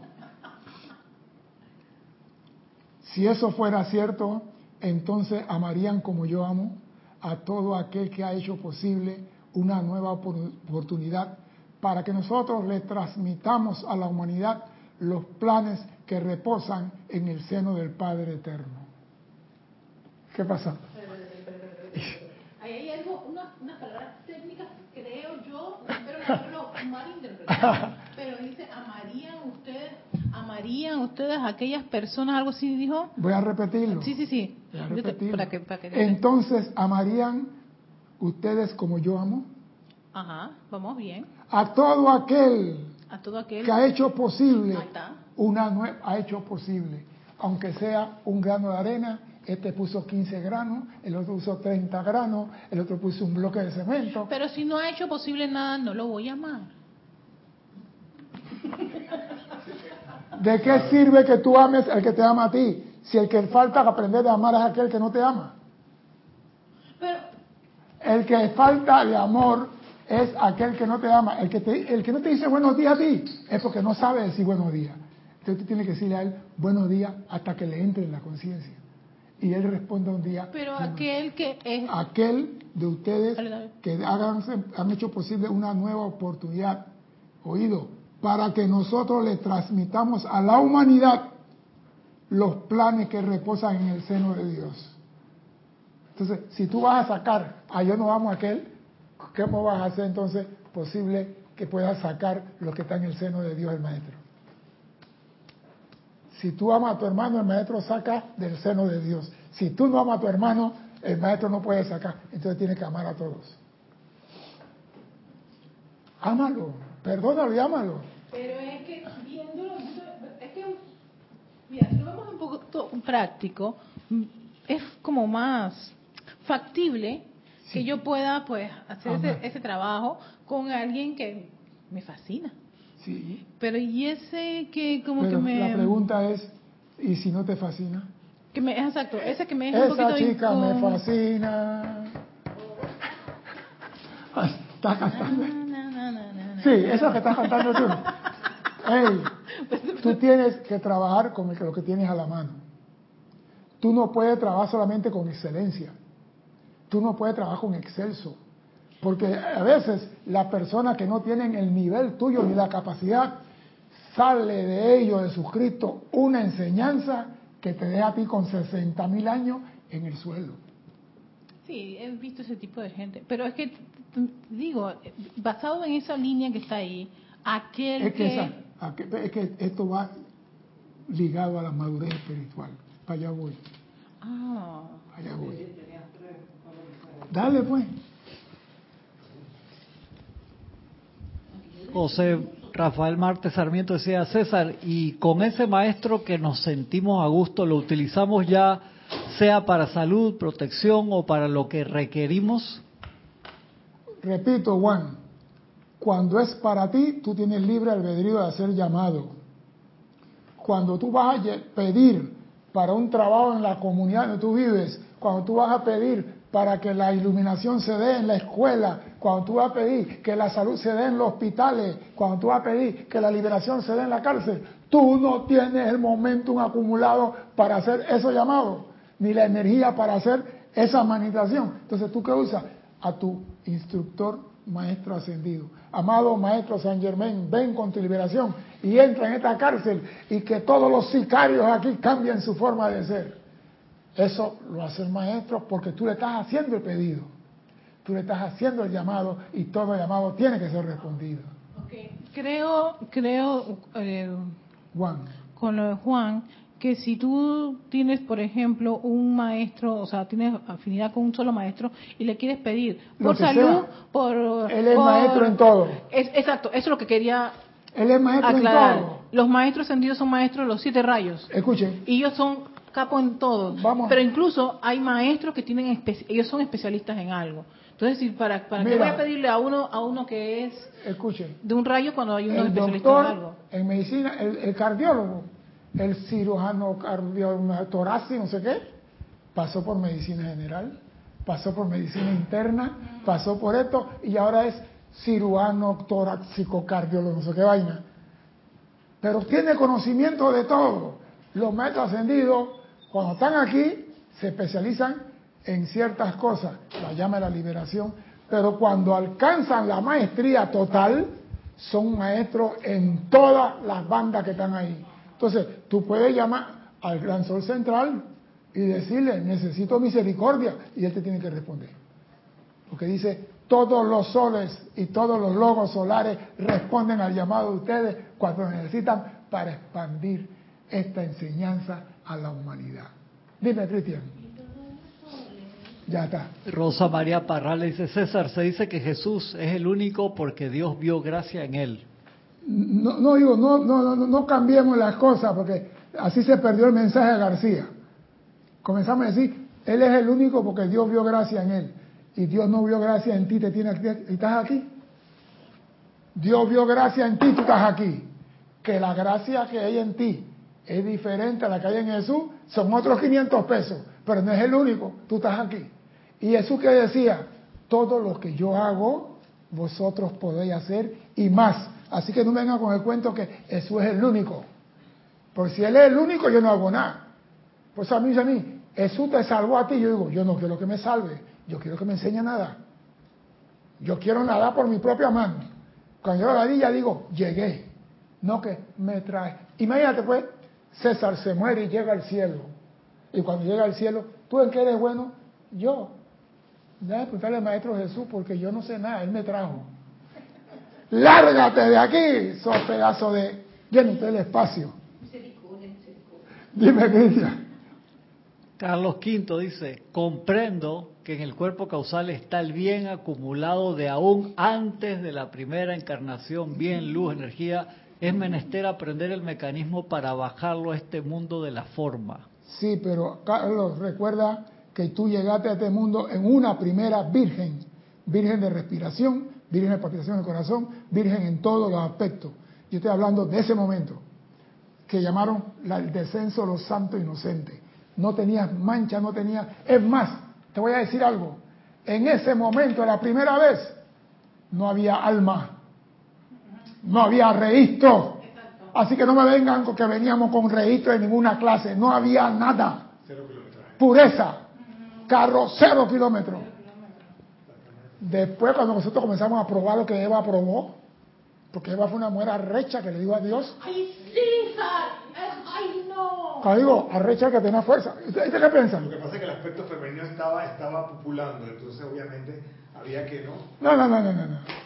Si eso fuera cierto, entonces amarían como yo amo a todo aquel que ha hecho posible una nueva oportunidad para que nosotros le transmitamos a la humanidad los planes que reposan en el seno del Padre Eterno. ¿Qué pasa? Ahí hay algo, unas una palabras técnicas, creo yo, espero no haberlo mal interpretado, pero dice, amarían ustedes, amarían ustedes a aquellas personas, algo así dijo. Voy a repetirlo. Sí, sí, sí. Voy a repetirlo. Para que, para que, Entonces, ¿amarían ustedes como yo amo? Ajá, vamos bien. A todo aquel, a todo aquel que ha hecho posible una nueva, ha hecho posible, aunque sea un grano de arena, este puso 15 granos, el otro puso 30 granos, el otro puso un bloque de cemento. Pero si no ha hecho posible nada, no lo voy a amar. ¿De qué sirve que tú ames al que te ama a ti? Si el que falta aprender de amar es aquel que no te ama. Pero, El que falta de amor es aquel que no te ama. El que, te- el que no te dice buenos días a ti es porque no sabe decir buenos días. Entonces tú tienes que decirle a él buenos días hasta que le entre en la conciencia. Y él responde un día. pero aquel que es... aquel de ustedes que hagan, han hecho posible una nueva oportunidad, oído, para que nosotros le transmitamos a la humanidad los planes que reposan en el seno de Dios. Entonces, si tú vas a sacar a yo no amo a aquel, ¿cómo vas a hacer entonces posible que puedas sacar lo que está en el seno de Dios el Maestro? Si tú amas a tu hermano, el maestro saca del seno de Dios. Si tú no amas a tu hermano, el maestro no puede sacar. Entonces tiene que amar a todos. Ámalo, perdónalo y ámalo. Pero es que viéndolo, es que, mira, si lo vemos un poco práctico, es como más factible que yo pueda pues hacer ese, ese trabajo con alguien que me fascina. Sí, Pero y ese que como pero que me... la pregunta es, ¿y si no te fascina? Que me, exacto, ese que me deja un Esa poquito chica me fascina. Ah, ¿Estás cantando? Na, na, na. Sí, eso que estás cantando tú. Ey, tú tienes que trabajar con lo que tienes a la mano. Tú no puedes trabajar solamente con excelencia. Tú no puedes trabajar con excelso. Porque a veces las personas que no tienen el nivel tuyo ni la capacidad, sale de ellos, de sus Cristo, una enseñanza que te deja a ti con 60 mil años en el suelo. Sí, he visto ese tipo de gente. Pero es que, digo, basado en esa línea que está ahí, aquel Es que, esa- es que esto va ligado a la madurez espiritual. Para allá voy, Ah, allá voy. Dale pues. José Rafael Marte Sarmiento decía, César, y con ese maestro que nos sentimos a gusto, ¿lo utilizamos ya sea para salud, protección o para lo que requerimos? Repito, Juan, cuando es para ti, tú tienes libre albedrío de hacer llamado. Cuando tú vas a pedir para un trabajo en la comunidad donde tú vives, cuando tú vas a pedir para que la iluminación se dé en la escuela, cuando tú vas a pedir que la salud se dé en los hospitales, cuando tú vas a pedir que la liberación se dé en la cárcel, tú no tienes el momentum acumulado para hacer esos llamados, ni la energía para hacer esa manifestación. Entonces, ¿tú qué usas? A tu instructor maestro ascendido. Amado maestro San Germain, ven con tu liberación y entra en esta cárcel y que todos los sicarios aquí cambien su forma de ser. Eso lo hace el maestro porque tú le estás haciendo el pedido, tú le estás haciendo el llamado y todo el llamado tiene que ser respondido. Creo, creo, eh, Juan. con lo de Juan, que si tú tienes, por ejemplo, un maestro, o sea, tienes afinidad con un solo maestro y le quieres pedir por salud, sea. por... Él es por- maestro en todo. Es- exacto, eso es lo que quería Él es maestro aclarar. en todo. Los maestros ascendidos son maestros de los siete rayos. Escuchen, Y ellos son capos en todo. Vamos. Pero incluso hay maestros que tienen ellos son especialistas en algo. Entonces, si para, para qué Mira. voy a pedirle a uno a uno que es escuchen. de un rayo cuando hay uno especialista en algo? en medicina, el, el cardiólogo, el cirujano cardiólogo torácico, no sé qué, pasó por medicina general, pasó por medicina interna, pasó por esto y ahora es cirujano torácico cardiólogo, no sé qué vaina. Pero tiene conocimiento de todo. Los maestros ascendidos, cuando están aquí, se especializan en ciertas cosas, la llama de la liberación, pero cuando alcanzan la maestría total, son maestros en todas las bandas que están ahí. Entonces, tú puedes llamar al Gran Sol Central y decirle, necesito misericordia, y él te tiene que responder. Porque dice, todos los soles y todos los logos solares responden al llamado de ustedes cuando necesitan para expandir esta enseñanza a la humanidad. Dime, Cristian. Ya está. Rosa María Parral le dice, César, se dice que Jesús es el único porque Dios vio gracia en él. No, no digo, no, no, no, no cambiemos las cosas porque así se perdió el mensaje de García. Comenzamos a decir, Él es el único porque Dios vio gracia en Él. Y Dios no vio gracia en ti, te tiene aquí, estás aquí. Dios vio gracia en ti, tú estás aquí. Que la gracia que hay en ti es diferente a la que hay en Jesús, son otros 500 pesos, pero no es el único, tú estás aquí. Y Jesús que decía, todo lo que yo hago, vosotros podéis hacer y más. Así que no vengan con el cuento que Jesús es el único. Porque si Él es el único, yo no hago nada. Pues a mí a mí, Jesús te salvó a ti. Yo digo, yo no quiero que me salve, yo quiero que me enseñe a nadar. Yo quiero nadar por mi propia mano. Cuando yo la di, ya digo, llegué. No que me trae. Imagínate pues, César se muere y llega al cielo. Y cuando llega al cielo, ¿tú en qué eres bueno? Yo. Déjame preguntarle al Maestro Jesús porque yo no sé nada, Él me trajo. Lárgate de aquí, sos pedazo de... Llénate el espacio. Dime, Cristian. Carlos V dice, comprendo que en el cuerpo causal está el bien acumulado de aún antes de la primera encarnación, bien, luz, energía, es menester aprender el mecanismo para bajarlo a este mundo de la forma. Sí, pero Carlos, recuerda que tú llegaste a este mundo en una primera virgen, virgen de respiración, virgen de palpitación del corazón, virgen en todos los aspectos. Yo estoy hablando de ese momento, que llamaron la- el descenso de los santos inocentes. No tenías mancha, no tenías... Es más, te voy a decir algo. En ese momento, la primera vez, no había alma, no había registro. Así que no me vengan con que veníamos con registro en ninguna clase. No había nada. Pureza. Carro cero kilómetros. Después, cuando nosotros comenzamos a probar lo que Eva probó, porque Eva fue una mujer arrecha que le dijo a Dios, ¡Ay, César! ¡Ay, no! cuando digo arrecha que tenía fuerza. ¿Ustedes qué piensan? Lo que pasa es que el aspecto femenino estaba, estaba populando, entonces obviamente había que no. No, no, no, no, no.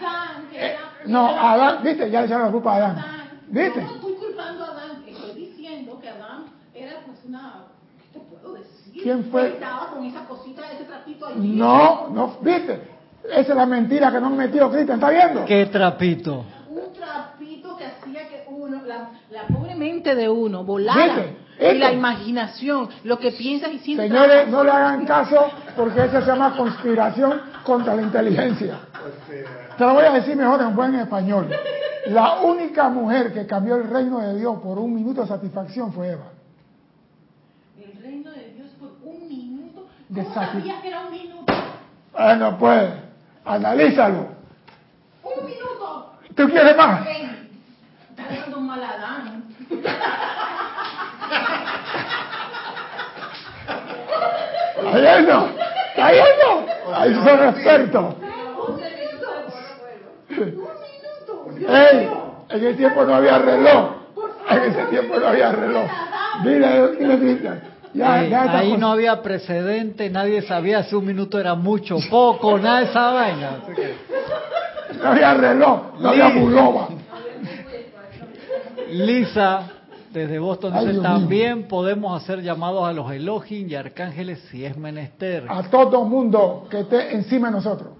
No. Adán, que Eh, era... no, era- Adán, viste, ya le echaron la culpa a Adán. Adán. ¿Viste? No estoy culpando a Adán, estoy diciendo que Adán era pues una... ¿Qué te puedo decir? ¿Quién fue? Estaba con esa cosita, ese trapito allí. No, no, viste. Esa es la mentira que no han metido Cristian, ¿está viendo? ¡Qué trapito! Un trapito que hacía que uno, la, la pobre mente de uno volara. ¿Viste? Y la imaginación, lo que piensas y sientes. Señores, no le hagan caso porque eso se llama conspiración contra la inteligencia. Te lo voy a decir mejor en buen español. La única mujer que cambió el reino de Dios por un minuto de satisfacción fue Eva. el reino de Dios por un minuto. De ¿Cómo sati- sabías que era un minuto? Bueno, pues, analízalo. ¡Un minuto! ¿Tú quieres más? Ven, Estás dando un maladán. ¿Está yendo? ¿Está yendo? Ahí son expertos. ¡Ey! En ese tiempo no había reloj. En ese tiempo no había reloj. Dile, Cristian. Ya, Eh, ya ahí no había precedente, nadie sabía si un minuto era mucho, poco, nada de esa vaina. No había reloj, no había buloba. Lisa, desde Boston, Ay, dice, mío. también podemos hacer llamados a los Elohim y arcángeles si es menester. A todo mundo que esté encima de nosotros.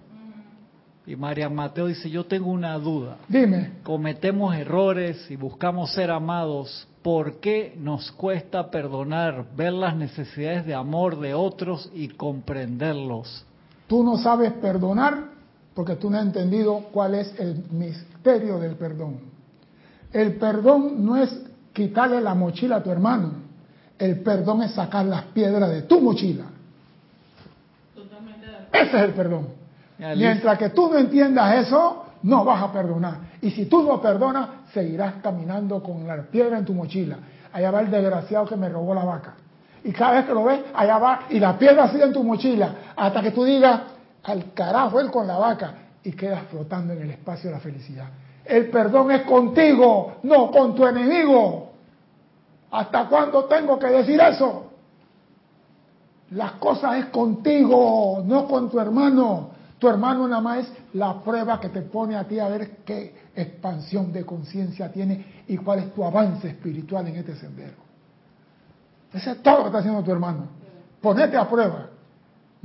Y María Mateo dice, yo tengo una duda. Dime, Cometemos errores y buscamos ser amados. ¿Por qué nos cuesta perdonar, ver las necesidades de amor de otros y comprenderlos? tú no sabes perdonar porque tú no has entendido cuál es el misterio del perdón. El perdón no es quitarle la mochila a tu hermano. El perdón es sacar las piedras de tu mochila. Totalmente. Ese es el perdón. Ya, Mientras que tú no entiendas eso, no vas a perdonar. Y si tú no perdonas, seguirás caminando con la piedra en tu mochila. Allá va el desgraciado que me robó la vaca. Y cada vez que lo ves, allá va, y la piedra sigue en tu mochila, hasta que tú digas, al carajo él con la vaca, y quedas flotando en el espacio de la felicidad. El perdón es contigo, no con tu enemigo. ¿Hasta cuándo tengo que decir eso? Las cosas es contigo, no con tu hermano. Tu hermano nada más es la prueba que te pone a ti a ver qué expansión de conciencia tiene y cuál es tu avance espiritual en este sendero. Eso es todo lo que está haciendo tu hermano. Ponete a prueba.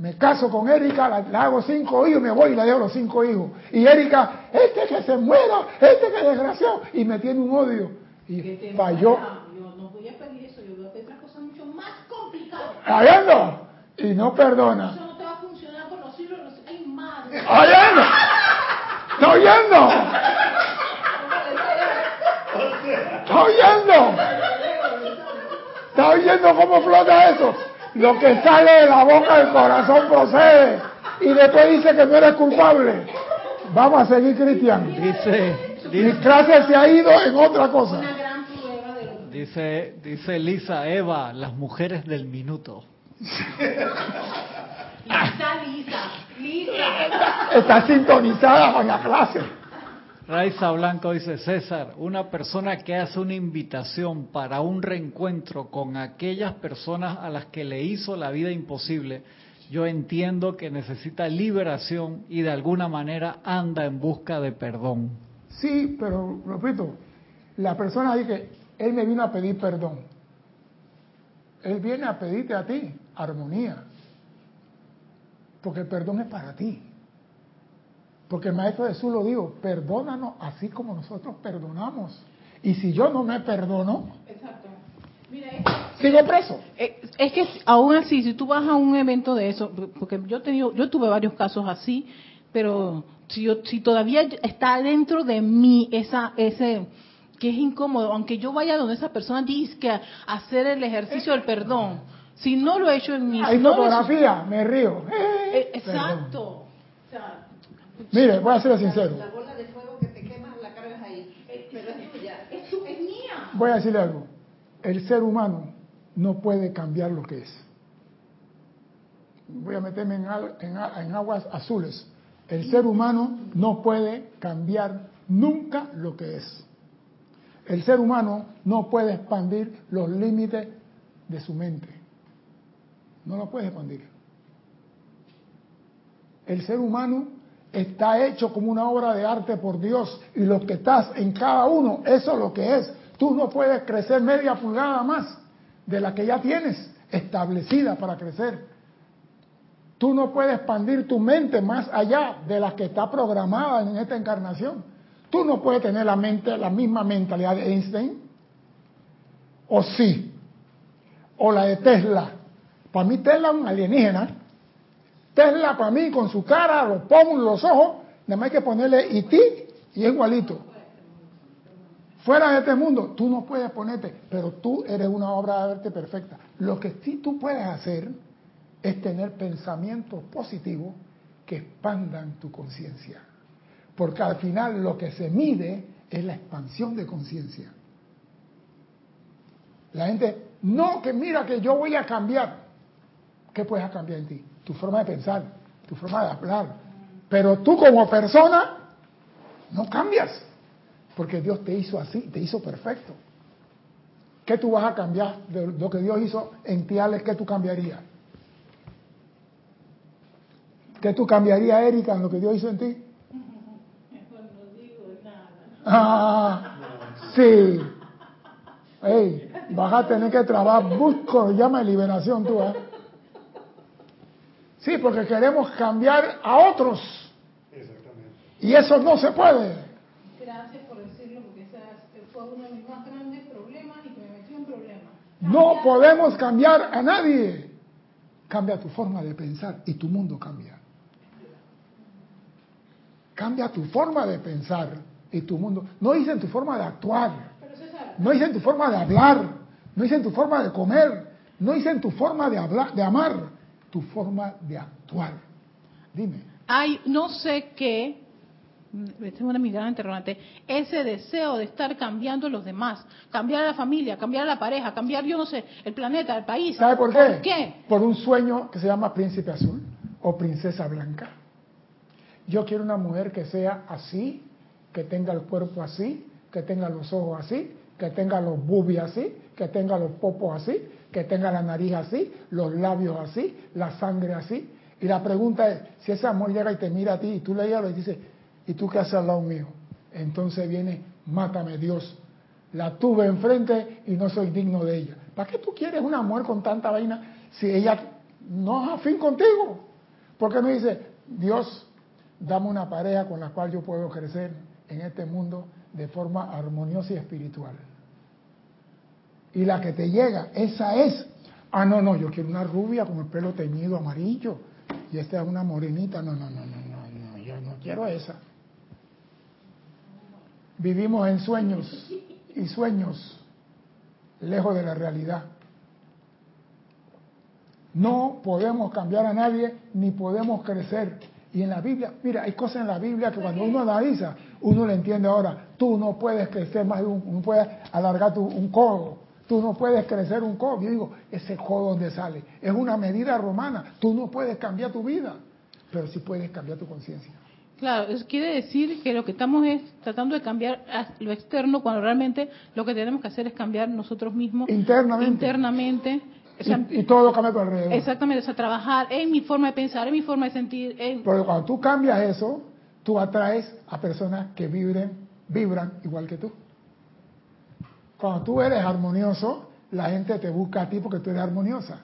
Me caso con Erika, la- hago cinco hijos, me voy y le dejo los cinco hijos. Y Erika, este que se muera, este que desgraciado, y me tiene un odio. Y falló. Yo no voy a pedir eso, yo voy a pedir otra cosa mucho más complicada. ¿Está viendo? Y no perdona. Eso no te va a funcionar por los siglos. los- ¡Ay, madre! ¿Está oyendo? ¿Está oyendo? ¿Está oyendo? ¿Está oyendo cómo flota eso? Lo que sale de la boca del corazón procede. Y después dice que no eres culpable. Vamos a seguir, Cristian. Dice, Mi dice, clase se ha ido en otra cosa. Dice, dice Lisa, Eva, las mujeres del minuto. Lisa, Lisa, Lisa. Está sintonizada con la clase. Raiza Blanco dice, César, una persona que hace una invitación para un reencuentro con aquellas personas a las que le hizo la vida imposible, yo entiendo que necesita liberación y de alguna manera anda en busca de perdón. Sí, pero repito, la persona dice, él me vino a pedir perdón. Él viene a pedirte a ti armonía. Porque el perdón es para ti. Porque el Maestro Jesús lo dijo, perdónanos así como nosotros perdonamos. Y si yo no me perdono, Exacto. Mira, es, sigo preso. eh, es que aún así, si tú vas a un evento de eso, porque yo he tenido, yo tuve varios casos así, pero si, yo, si todavía está dentro de mí esa, ese, que es incómodo, aunque yo vaya donde esa persona dice que a hacer el ejercicio del perdón, si no lo he hecho en mí, Hay no fotografía, me río. Eh, exacto. Mire, voy a ser sincero. La bola de fuego que te quemas la cargas ahí, pero es tuya. es, tu- es mía. Voy a decirle algo. El ser humano no puede cambiar lo que es. Voy a meterme en, en en aguas azules. El ser humano no puede cambiar nunca lo que es. El ser humano no puede expandir los límites de su mente. No lo puede expandir. El ser humano está hecho como una obra de arte por Dios y lo que estás en cada uno, eso es lo que es. Tú no puedes crecer media pulgada más de la que ya tienes establecida para crecer. Tú no puedes expandir tu mente más allá de la que está programada en esta encarnación. Tú no puedes tener la mente, la misma mentalidad de Einstein. O sí. O la de Tesla. Para mí Tesla es un alienígena. Tesla para mí con su cara, los pómulos, los ojos, nada más hay que ponerle IT y es igualito. fuera de este mundo, tú no puedes ponerte, pero tú eres una obra de arte perfecta. Lo que sí tú puedes hacer es tener pensamientos positivos que expandan tu conciencia. Porque al final lo que se mide es la expansión de conciencia. La gente, no, que mira que yo voy a cambiar. ¿Qué puedes cambiar en ti? Tu forma de pensar, tu forma de hablar. Pero tú como persona no cambias. Porque Dios te hizo así, te hizo perfecto. ¿Qué tú vas a cambiar de lo que Dios hizo en ti, Alex? ¿Qué tú cambiarías? ¿Qué tú cambiarías, Erika, en lo que Dios hizo en ti? no digo nada. Ah, sí. Ey, vas a tener que trabajar, busco, llama liberación tú, ¿eh? Sí, porque queremos cambiar a otros. Exactamente. Y eso no se puede. Gracias por decirlo, porque ese fue uno de mis más grandes problemas y que me metió en problemas. No podemos cambiar a nadie. Cambia tu forma de pensar y tu mundo cambia. Cambia tu forma de pensar y tu mundo. No dicen tu forma de actuar. No dicen tu forma de hablar. No dicen tu forma de comer. No dicen tu forma de hablar, de amar. Tu forma de actuar. Dime. hay, no sé qué, mm, tengo una mirada interrogante, ese deseo de estar cambiando a los demás, cambiar a la familia, cambiar a la pareja, cambiar, yo no sé, el planeta, el país. ¿Sabe por qué? ¿Por qué? Por un sueño que se llama príncipe azul o princesa blanca. Yo quiero una mujer que sea así, que tenga el cuerpo así, que tenga los ojos así, que tenga los boobies así, que tenga los popos así, que tenga la nariz así, los labios así, la sangre así. Y la pregunta es, si esa mujer llega y te mira a ti y tú le hablas y dices, ¿y tú qué haces al lado mío? Entonces viene, mátame Dios. La tuve enfrente y no soy digno de ella. ¿Para qué tú quieres una mujer con tanta vaina si ella no es afín contigo? ¿Por qué no dice, Dios, dame una pareja con la cual yo puedo crecer en este mundo de forma armoniosa y espiritual? Y la que te llega, esa es. Ah, no, no, yo quiero una rubia con el pelo teñido amarillo. Y esta es una morenita. No, no, no, no, no, yo no quiero esa. Vivimos en sueños y sueños lejos de la realidad. No podemos cambiar a nadie ni podemos crecer. Y en la Biblia, mira, hay cosas en la Biblia que cuando uno analiza, uno le entiende ahora. Tú no puedes crecer más no puedes alargar tu, un codo. Tú no puedes crecer un codo. Yo digo, ese codo donde sale. Es una medida romana. Tú no puedes cambiar tu vida, pero sí puedes cambiar tu conciencia. Claro, eso quiere decir que lo que estamos es tratando de cambiar lo externo cuando realmente lo que tenemos que hacer es cambiar nosotros mismos Internamente. internamente. O sea, Y, y todo cambia tu alrededor. exactamente, o sea, trabajar en mi forma de pensar, en mi forma de sentir, en... Porque cuando tú cambias eso, tú atraes a personas que vibren, vibran igual que tú. Cuando tú eres armonioso, la gente te busca a ti porque tú eres armoniosa.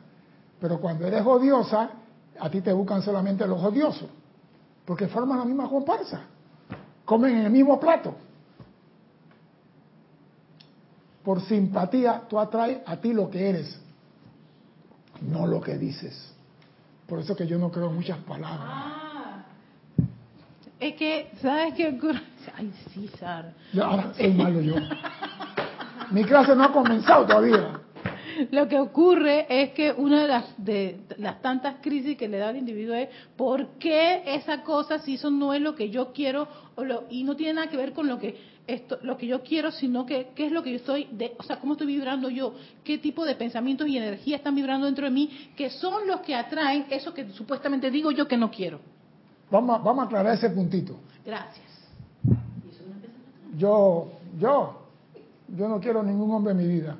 Pero cuando eres odiosa, a ti te buscan solamente los odiosos. Porque forman la misma comparsa. Comen en el mismo plato. Por simpatía, tú atraes a ti lo que eres, no lo que dices. Por eso que yo no creo en muchas palabras. Ah, es que, ¿sabes qué ocurre? Ay, César. Yo ahora soy malo yo. Mi clase no ha comenzado todavía. Lo que ocurre es que una de las, de las tantas crisis que le da al individuo es ¿por qué esa cosa si eso no es lo que yo quiero o lo, y no tiene nada que ver con lo que esto, lo que yo quiero, sino que qué es lo que yo estoy, de, o sea, cómo estoy vibrando yo, qué tipo de pensamientos y energía están vibrando dentro de mí, que son los que atraen eso que supuestamente digo yo que no quiero. Vamos vamos a aclarar ese puntito. Gracias. Yo, yo, yo no quiero ningún hombre en mi vida.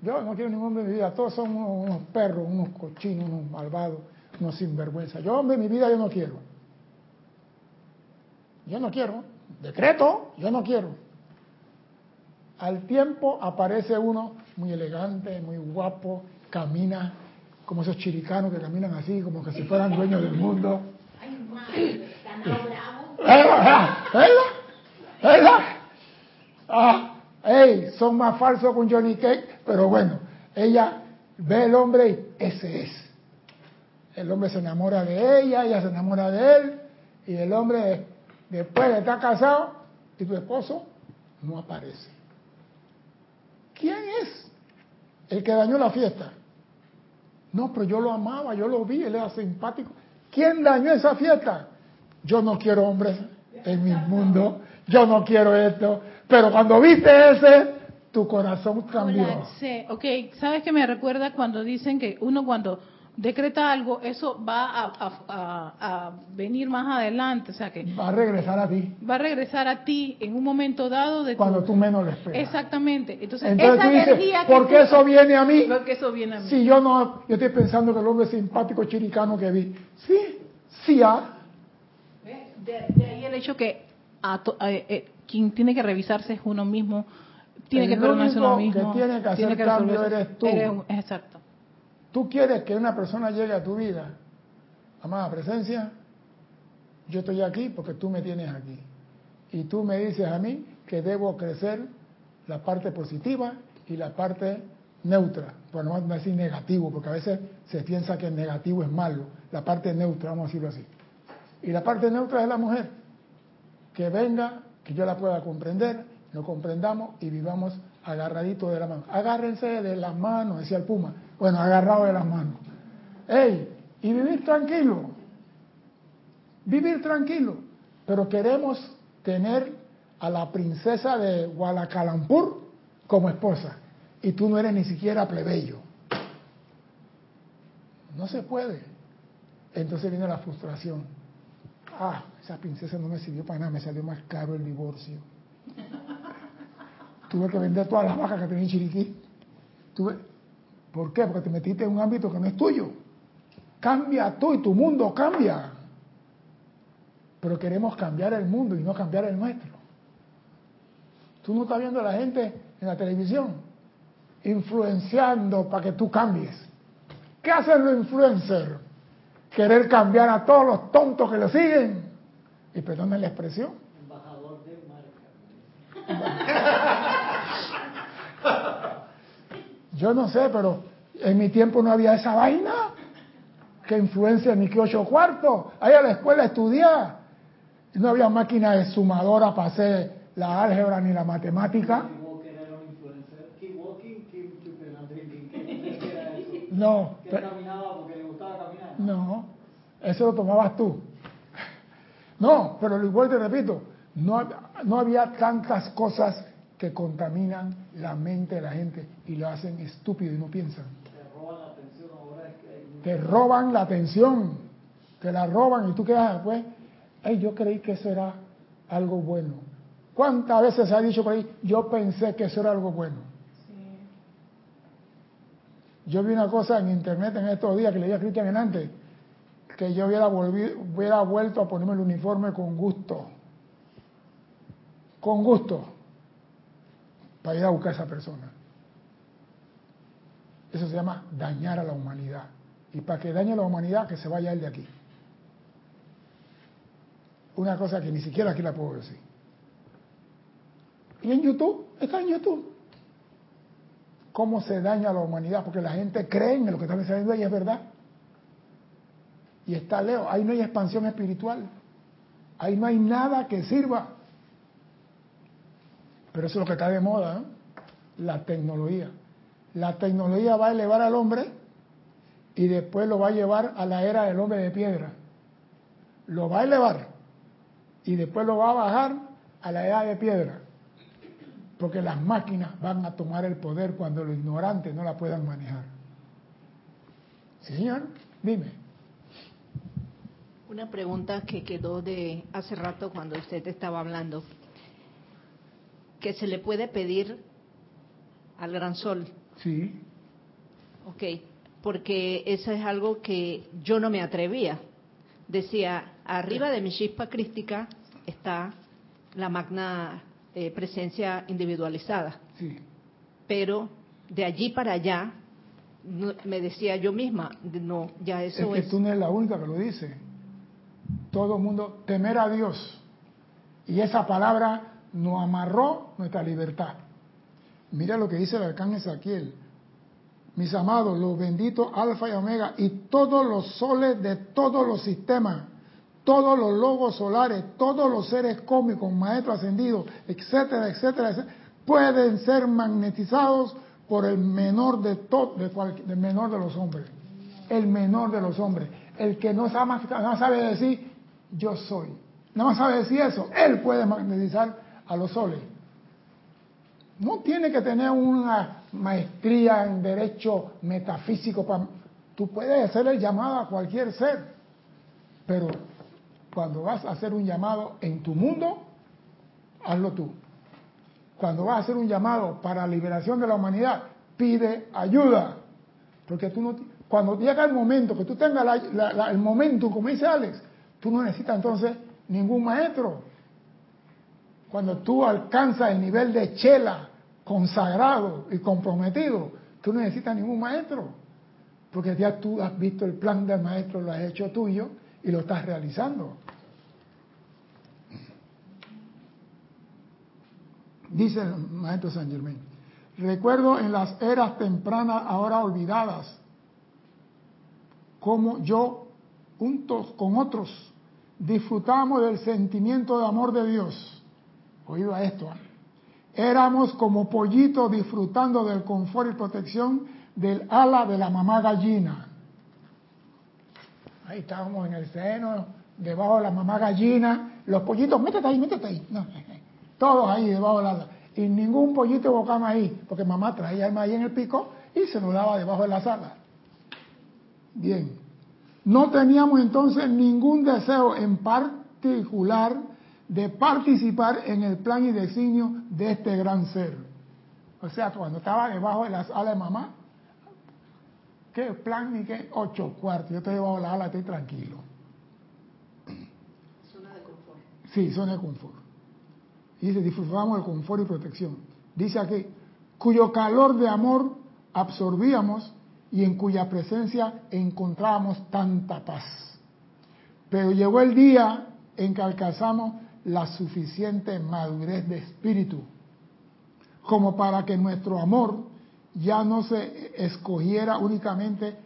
Yo no quiero ningún hombre en mi vida. Todos son unos, unos perros, unos cochinos, unos malvados, unos sinvergüenza. Yo hombre en mi vida yo no quiero. Yo no quiero. Decreto, yo no quiero. Al tiempo aparece uno muy elegante, muy guapo, camina como esos chiricanos que caminan así, como que si fueran dueños del mundo. ¿Verdad? ¿Verdad? ¿Verdad? Ah, hey, son más falsos con Johnny Cake, pero bueno, ella ve el hombre y ese es. El hombre se enamora de ella, ella se enamora de él, y el hombre, después de estar casado, y tu esposo, no aparece. ¿Quién es el que dañó la fiesta? No, pero yo lo amaba, yo lo vi, él era simpático. ¿Quién dañó esa fiesta? Yo no quiero hombres en mi mundo, yo no quiero esto. Pero cuando viste ese, tu corazón cambió. Sí, ok, ¿sabes qué me recuerda cuando dicen que uno cuando decreta algo, eso va a, venir más adelante, o sea que va a regresar a ti. Va a regresar a ti en un momento dado de cuando tú menos lo esperas. Exactamente. Entonces, esa energía ¿por qué eso viene a mí? Porque eso viene a mí. Si yo no, yo estoy pensando que el hombre simpático chiricano que vi, sí, sí ha. De, ahí el hecho que eh, quien tiene que revisarse es uno mismo, tiene que perdonarse uno mismo. que tiene que hacer cambio eres tú. exacto. Tú quieres que una persona llegue a tu vida, amada presencia, yo estoy aquí porque tú me tienes aquí. Y tú me dices a mí que debo crecer la parte positiva y la parte neutra. Bueno, no decir negativo, porque a veces se piensa que el negativo es malo. La parte neutra, vamos a decirlo así. Y la parte neutra es la mujer. Que venga, que yo la pueda comprender, lo comprendamos y vivamos agarraditos de la mano. Agárrense de las manos, decía el Puma. Bueno, agarrado de las manos. ¡Ey! Y vivir tranquilo. Vivir tranquilo. Pero queremos tener a la princesa de Guadalacalampur como esposa. Y tú no eres ni siquiera plebeyo. No se puede. Entonces viene la frustración. Ah, esa princesa no me sirvió para nada, me salió más caro el divorcio. Tuve que vender todas las vacas que tenía en Chiriquí. Tuve, ¿Por qué? Porque te metiste en un ámbito que no es tuyo. Cambia tú y tu mundo cambia. Pero queremos cambiar el mundo y no cambiar el nuestro. Tú no estás viendo a la gente en la televisión influenciando para que tú cambies. ¿Qué hacen los influencers? Querer cambiar a todos los tontos que lo siguen. Y perdonen la expresión. Embajador de marca. Yo no sé, pero en mi tiempo no había esa vaina que influencia ni que ocho cuartos. Ahí a la escuela estudiar. No había máquina de sumadora para hacer la álgebra ni la matemática. No. No, eso lo tomabas tú. No, pero igual te repito, no, no había tantas cosas que contaminan la mente de la gente y lo hacen estúpido y no piensan. Te roban la atención ahora que Te roban la atención, te la roban y tú quedas después, hey, yo creí que eso era algo bueno. ¿Cuántas veces se ha dicho por ahí, yo pensé que eso era algo bueno? Yo vi una cosa en internet en estos días que leía a Cristian antes, que yo hubiera, hubiera vuelto a ponerme el uniforme con gusto. Con gusto para ir a buscar a esa persona. Eso se llama dañar a la humanidad. Y para que dañe a la humanidad, que se vaya él de aquí. Una cosa que ni siquiera aquí la puedo decir. Y en YouTube, está en YouTube. ¿Cómo se daña a la humanidad? Porque la gente cree en lo que está diciendo y es verdad. Y está Leo, ahí no hay expansión espiritual. Ahí no hay nada que sirva. Pero eso es lo que está de moda, ¿eh? la tecnología. La tecnología va a elevar al hombre y después lo va a llevar a la era del hombre de piedra. Lo va a elevar y después lo va a bajar a la edad de piedra. Porque las máquinas van a tomar el poder cuando los ignorantes no la puedan manejar. ¿Sí, señor? Dime. Una pregunta que quedó de hace rato cuando usted estaba hablando que se le puede pedir al gran sol. Sí. Ok, porque eso es algo que yo no me atrevía. Decía, arriba de mi chispa crística está la magna eh, presencia individualizada. Sí. Pero de allí para allá, me decía yo misma, no, ya eso es. Que tú no eres la única que lo dice. Todo el mundo, temer a Dios. Y esa palabra nos amarró nuestra libertad. Mira lo que dice el arcángel Ezequiel. Mis amados, los benditos Alfa y Omega y todos los soles de todos los sistemas, todos los logos solares, todos los seres cómicos, maestros ascendidos, etcétera, etcétera, etcétera, pueden ser magnetizados por el menor de todo, de menor de los hombres, el menor de los hombres, el que no sabe, no sabe decir yo soy, nada más sabe decir eso, él puede magnetizar a los soles. No tiene que tener una maestría en derecho metafísico para... Tú puedes hacer el llamado a cualquier ser, pero cuando vas a hacer un llamado en tu mundo, hazlo tú. Cuando vas a hacer un llamado para la liberación de la humanidad, pide ayuda. Porque tú no, cuando llega el momento, que tú tengas el momento, como dice Alex, tú no necesitas entonces ningún maestro. Cuando tú alcanzas el nivel de chela, consagrado y comprometido, tú no necesitas ningún maestro. Porque ya tú has visto el plan del maestro, lo has hecho tuyo y lo estás realizando. Dice el maestro San Germain. Recuerdo en las eras tempranas ahora olvidadas, como yo, juntos con otros, disfrutamos del sentimiento de amor de Dios. Oído a esto. ¿eh? Éramos como pollitos disfrutando del confort y protección del ala de la mamá gallina. Ahí estábamos en el seno, debajo de la mamá gallina. Los pollitos, métete ahí, métete ahí. No, todos ahí debajo del ala. Y ningún pollito bocama ahí, porque mamá traía el maíz en el pico y se nos daba debajo de la sala. Bien. No teníamos entonces ningún deseo en particular de participar en el plan y designio de este gran ser. O sea, cuando estaba debajo de las alas de mamá, ¿qué plan ni qué? Ocho cuartos. Yo estoy debajo de la ala, estoy tranquilo. Zona de confort. Sí, zona de confort y dice, disfrutamos el confort y protección. Dice aquí, cuyo calor de amor absorbíamos y en cuya presencia encontrábamos tanta paz. Pero llegó el día en que alcanzamos la suficiente madurez de espíritu, como para que nuestro amor ya no se escogiera únicamente,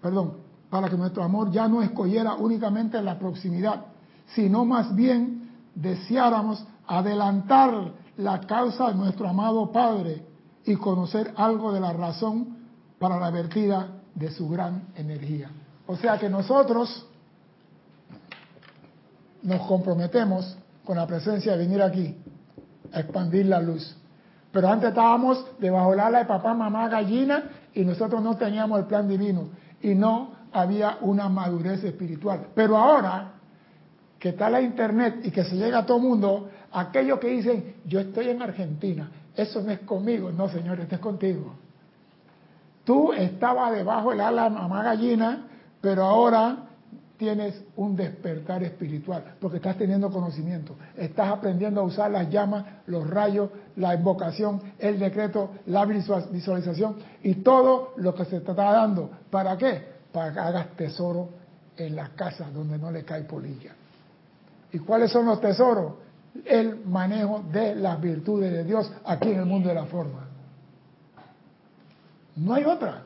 perdón, para que nuestro amor ya no escogiera únicamente la proximidad, sino más bien deseáramos adelantar la causa de nuestro amado Padre y conocer algo de la razón para la vertida de su gran energía. O sea que nosotros nos comprometemos con la presencia de venir aquí a expandir la luz. Pero antes estábamos debajo del ala de papá, mamá, gallina y nosotros no teníamos el plan divino y no había una madurez espiritual. Pero ahora que está la internet y que se llega a todo el mundo, Aquellos que dicen, yo estoy en Argentina, eso no es conmigo. No, señor, esto es contigo. Tú estabas debajo del ala mamá gallina, pero ahora tienes un despertar espiritual, porque estás teniendo conocimiento, estás aprendiendo a usar las llamas, los rayos, la invocación, el decreto, la visualización y todo lo que se te está dando. ¿Para qué? Para que hagas tesoro en la casa donde no le cae polilla. ¿Y cuáles son los tesoros? El manejo de las virtudes de Dios aquí en el mundo de la forma. No hay otra.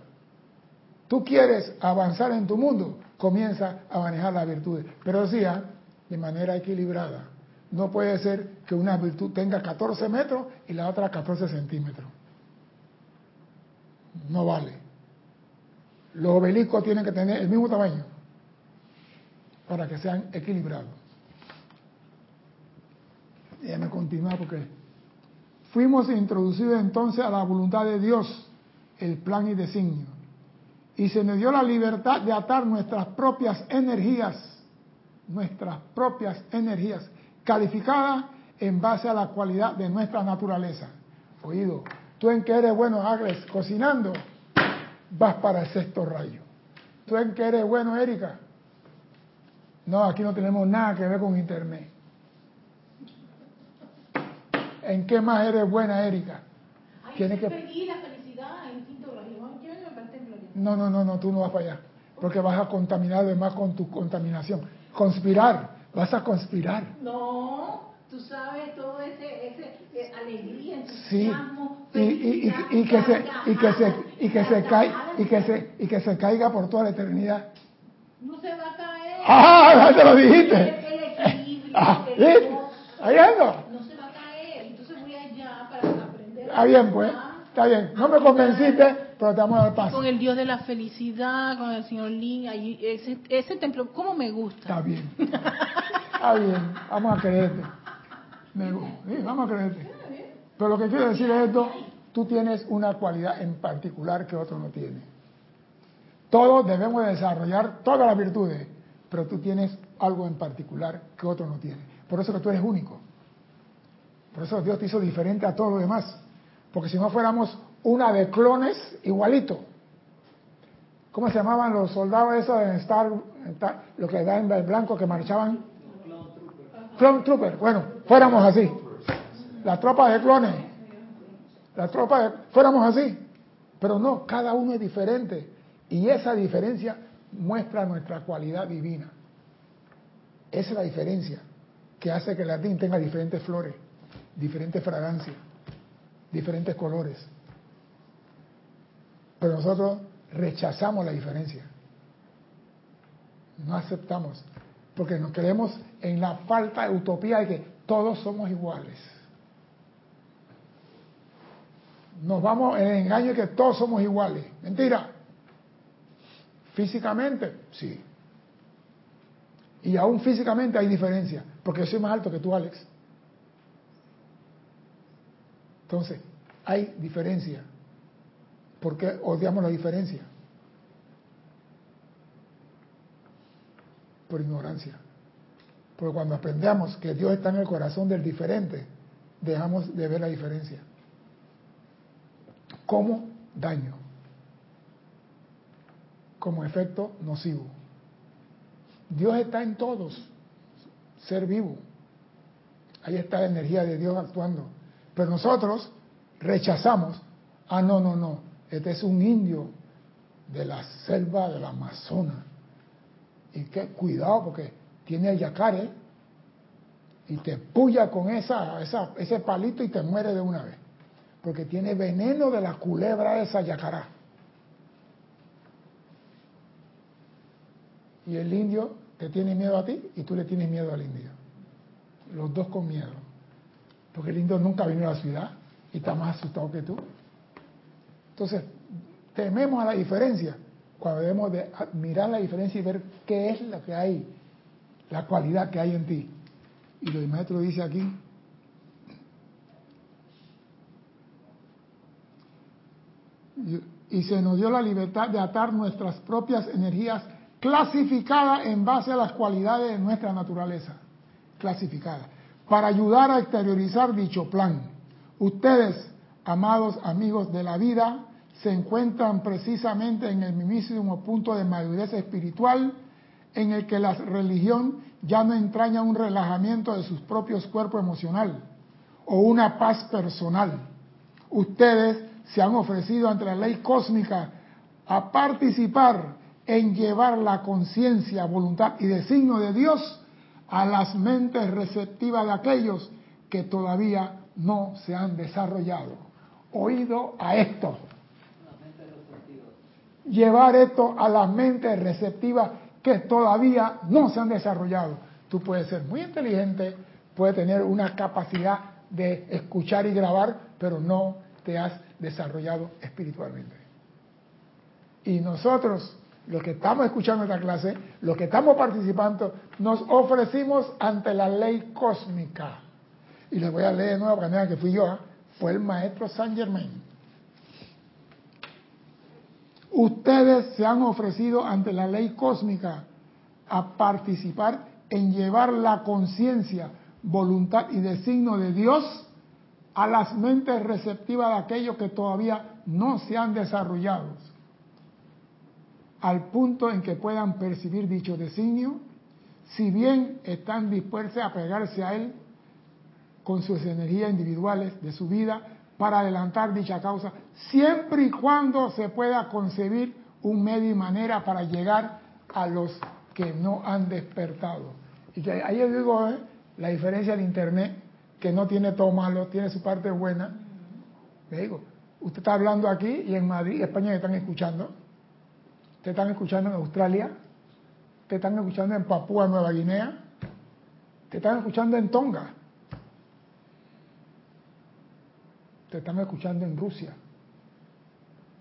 Tú quieres avanzar en tu mundo, comienza a manejar las virtudes. Pero decía, de manera equilibrada. No puede ser que una virtud tenga 14 metros y la otra 14 centímetros. No vale. Los obeliscos tienen que tener el mismo tamaño para que sean equilibrados. Déjame continuar porque fuimos introducidos entonces a la voluntad de Dios, el plan y designio. Y se nos dio la libertad de atar nuestras propias energías, nuestras propias energías, calificadas en base a la cualidad de nuestra naturaleza. Oído, tú en que eres bueno, Agres, cocinando, vas para el sexto rayo. Tú en que eres bueno, Erika. No, aquí no tenemos nada que ver con internet. ¿En qué más eres buena, Erika? Tienes que... la felicidad No, no, no, no, tú no vas para allá. Porque vas a contaminar además con tu contaminación. Conspirar, vas a conspirar. No, tú sabes todo ese, ese eh, alegría, entusiasmo, sí. y, y, que se y que se y que se caiga y que se y que se caiga por toda la eternidad. No se va a caer. Ah, ya te lo dijiste. El equilibrio, Ah. Ahí ando. No se va a caer. Entonces voy allá para aprender. Está bien, pues. Está bien. No me convenciste, pero te vamos a dar paso. Con el Dios de la felicidad, con el señor Lin, ahí, ese, ese templo, ¿cómo me gusta? Está bien. Está bien. Vamos a creerte. Me sí, vamos a creerte. Pero lo que quiero decir es esto. Tú tienes una cualidad en particular que otro no tiene. Todos debemos de desarrollar todas las virtudes, pero tú tienes algo en particular que otro no tiene. Por eso que tú eres único. Por eso Dios te hizo diferente a todos los demás. Porque si no fuéramos una de clones igualito. ¿Cómo se llamaban los soldados esos en Star, en Star- que da en blanco que marchaban? Clone Trooper. Bueno, fuéramos así. La tropa de clones. La tropa de, fuéramos así. Pero no, cada uno es diferente. Y esa diferencia muestra nuestra cualidad divina. Esa es la diferencia que hace que el jardín tenga diferentes flores, diferentes fragancias, diferentes colores. Pero nosotros rechazamos la diferencia. No aceptamos. Porque nos creemos en la falta de utopía de que todos somos iguales. Nos vamos en el engaño de que todos somos iguales. Mentira. Físicamente, sí. Y aún físicamente hay diferencia, porque yo soy más alto que tú, Alex. Entonces, hay diferencia. ¿Por qué odiamos la diferencia? Por ignorancia. Porque cuando aprendemos que Dios está en el corazón del diferente, dejamos de ver la diferencia. Como daño. Como efecto nocivo. Dios está en todos. Ser vivo. Ahí está la energía de Dios actuando. Pero nosotros rechazamos. Ah, no, no, no. Este es un indio de la selva del Amazonas. Y que cuidado porque tiene el yacare y te puya con esa, esa, ese palito y te muere de una vez. Porque tiene veneno de la culebra esa yacará. Y el indio te tiene miedo a ti y tú le tienes miedo al indio. Los dos con miedo. Porque el indio nunca vino a la ciudad y está más asustado que tú. Entonces, tememos a la diferencia cuando debemos de admirar la diferencia y ver qué es lo que hay, la cualidad que hay en ti. Y lo maestro dice aquí, y se nos dio la libertad de atar nuestras propias energías clasificadas en base a las cualidades de nuestra naturaleza, clasificadas, para ayudar a exteriorizar dicho plan. Ustedes, amados amigos de la vida, se encuentran precisamente en el mismísimo punto de madurez espiritual en el que la religión ya no entraña un relajamiento de sus propios cuerpos emocional o una paz personal. Ustedes se han ofrecido ante la ley cósmica a participar en llevar la conciencia, voluntad y designio de Dios a las mentes receptivas de aquellos que todavía no se han desarrollado. Oído a esto llevar esto a las mentes receptivas que todavía no se han desarrollado. Tú puedes ser muy inteligente, puedes tener una capacidad de escuchar y grabar, pero no te has desarrollado espiritualmente. Y nosotros, los que estamos escuchando esta clase, los que estamos participando, nos ofrecimos ante la ley cósmica. Y les voy a leer de nuevo para que que fui yo, ¿eh? fue el maestro Saint Germain. Ustedes se han ofrecido ante la ley cósmica a participar en llevar la conciencia, voluntad y designio de Dios a las mentes receptivas de aquellos que todavía no se han desarrollado, al punto en que puedan percibir dicho designio, si bien están dispuestos a pegarse a él con sus energías individuales de su vida, para adelantar dicha causa, siempre y cuando se pueda concebir un medio y manera para llegar a los que no han despertado. Y que ahí yo digo ¿eh? la diferencia del Internet, que no tiene todo malo, tiene su parte buena. Le digo, usted está hablando aquí y en Madrid, España, están escuchando. Ustedes están escuchando en Australia, te están escuchando en Papúa Nueva Guinea, te están escuchando en Tonga, te están escuchando en Rusia,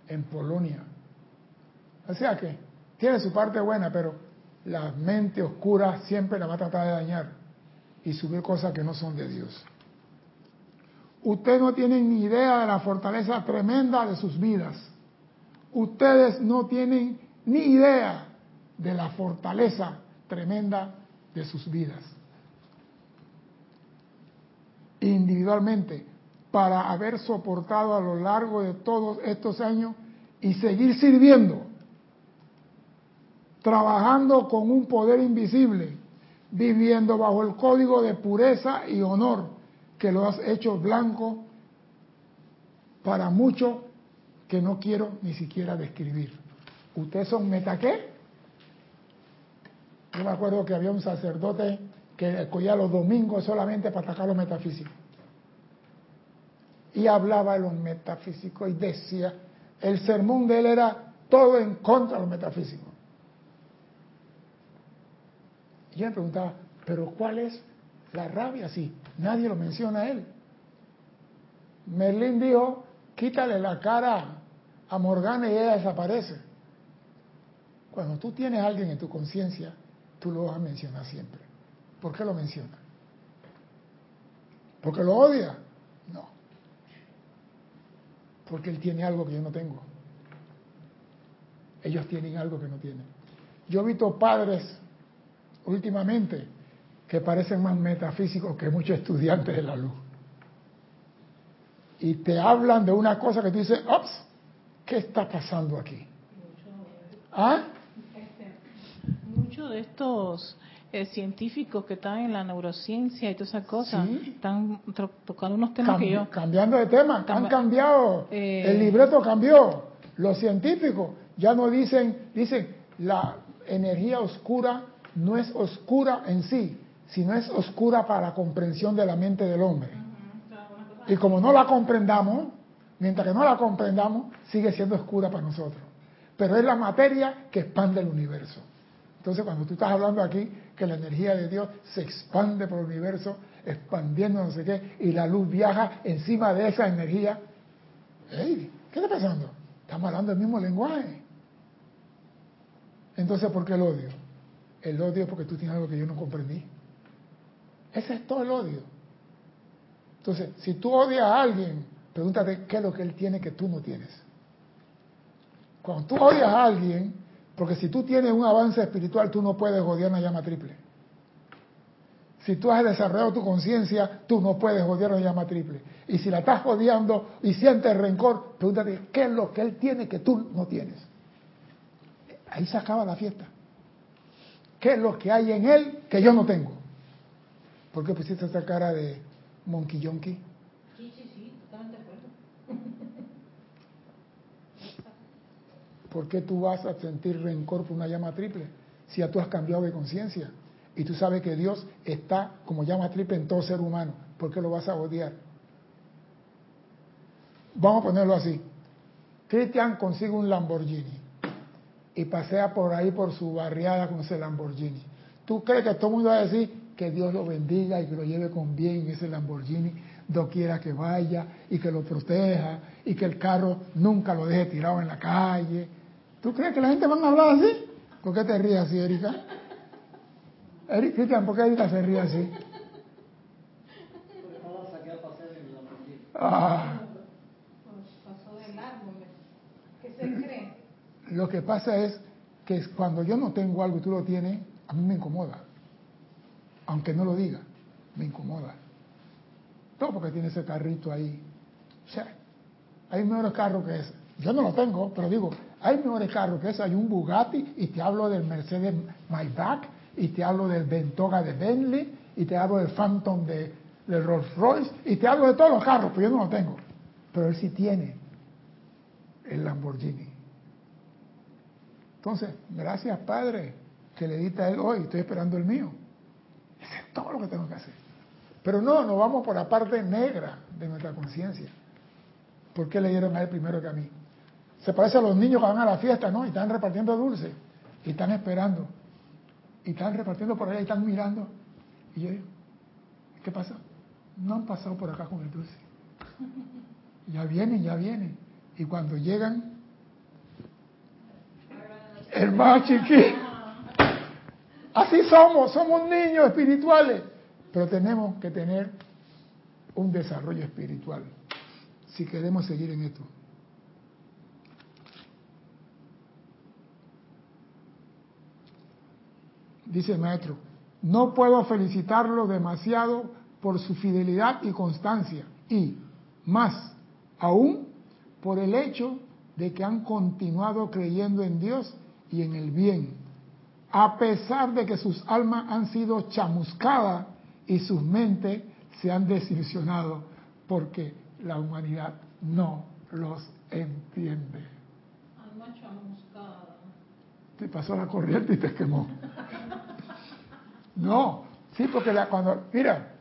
en Polonia. O sea que tiene su parte buena, pero la mente oscura siempre la va a tratar de dañar y subir cosas que no son de Dios. Ustedes no tienen ni idea de la fortaleza tremenda de sus vidas. Ustedes no tienen ni idea de la fortaleza tremenda de sus vidas. Individualmente, para haber soportado a lo largo de todos estos años y seguir sirviendo, trabajando con un poder invisible, viviendo bajo el código de pureza y honor que lo has hecho blanco para muchos que no quiero ni siquiera describir. ¿Ustedes son meta qué? Yo me acuerdo que había un sacerdote que escogía los domingos solamente para atacar los metafísicos. Y hablaba de los metafísicos y decía, el sermón de él era todo en contra de los metafísicos. Y yo me preguntaba, ¿pero cuál es la rabia? Si nadie lo menciona a él. Merlín dijo, quítale la cara a Morgana y ella desaparece. Cuando tú tienes a alguien en tu conciencia, tú lo vas a mencionar siempre. ¿Por qué lo menciona? ¿Porque lo odia? No. Porque él tiene algo que yo no tengo. Ellos tienen algo que no tienen. Yo he visto padres últimamente que parecen más metafísicos que muchos estudiantes de la luz. Y te hablan de una cosa que tú dices, ops, ¿qué está pasando aquí? ¿Ah? Muchos de estos eh, científicos que están en la neurociencia y todas esas cosas están tocando unos temas que yo... Cambiando de tema, han cambiado, eh, el libreto cambió. Los científicos ya no dicen, dicen, la energía oscura no es oscura en sí, sino es oscura para la comprensión de la mente del hombre. Y como no la comprendamos, mientras que no la comprendamos, sigue siendo oscura para nosotros. Pero es la materia que expande el universo. Entonces, cuando tú estás hablando aquí que la energía de Dios se expande por el universo, expandiendo no sé qué, y la luz viaja encima de esa energía, ¿qué está pasando? Estamos hablando del mismo lenguaje. Entonces, ¿por qué el odio? El odio es porque tú tienes algo que yo no comprendí. Ese es todo el odio. Entonces, si tú odias a alguien, pregúntate qué es lo que él tiene que tú no tienes. Cuando tú odias a alguien, porque si tú tienes un avance espiritual, tú no puedes odiar una llama triple. Si tú has desarrollado tu conciencia, tú no puedes odiar una llama triple. Y si la estás odiando y sientes rencor, pregúntate qué es lo que él tiene que tú no tienes. Ahí se acaba la fiesta. ¿Qué es lo que hay en él que yo no tengo? ¿Por qué pusiste esa cara de monkey yonky? Sí, sí, sí, totalmente de acuerdo. ¿Por qué tú vas a sentir rencor por una llama triple si ya tú has cambiado de conciencia? Y tú sabes que Dios está como llama triple en todo ser humano. ¿Por qué lo vas a odiar? Vamos a ponerlo así. Cristian consigue un Lamborghini y pasea por ahí por su barriada con ese Lamborghini. ¿Tú crees que todo el mundo va a decir que Dios lo bendiga y que lo lleve con bien ese Lamborghini, quiera que vaya y que lo proteja y que el carro nunca lo deje tirado en la calle? ¿Tú crees que la gente va a hablar así? ¿Por qué te ríes así, Erika? Cristian, ¿por qué Erika se ríe así? Ah. Pasó del árbol. ¿Qué se cree? Lo que pasa es que cuando yo no tengo algo y tú lo tienes, a mí me incomoda. Aunque no lo diga, me incomoda. Todo porque tiene ese carrito ahí. O sea, hay mejores carros que ese. Yo no lo tengo, pero digo, hay mejores carros que ese. Hay un Bugatti y te hablo del Mercedes Maybach y te hablo del Ventoga de Bentley y te hablo del Phantom de, Rolls Royce y te hablo de todos los carros, pero yo no lo tengo. Pero él sí tiene el Lamborghini. Entonces, gracias Padre, que le diste a él hoy, estoy esperando el mío. Ese es todo lo que tengo que hacer. Pero no, nos vamos por la parte negra de nuestra conciencia. ¿Por qué le dieron a él primero que a mí? Se parece a los niños que van a la fiesta, ¿no? Y están repartiendo dulces. Y están esperando. Y están repartiendo por allá y están mirando. Y yo digo, ¿qué pasa? No han pasado por acá con el dulce. Ya vienen, ya vienen. Y cuando llegan, el más chiquito. Así somos, somos niños espirituales. Pero tenemos que tener un desarrollo espiritual si queremos seguir en esto. Dice el maestro, no puedo felicitarlo demasiado por su fidelidad y constancia y más aún por el hecho de que han continuado creyendo en Dios y en el bien, a pesar de que sus almas han sido chamuscadas y sus mentes se han desilusionado porque la humanidad no los entiende. Alma chamuscada. Te pasó la corriente y te quemó. No, sí, porque la, cuando, mira,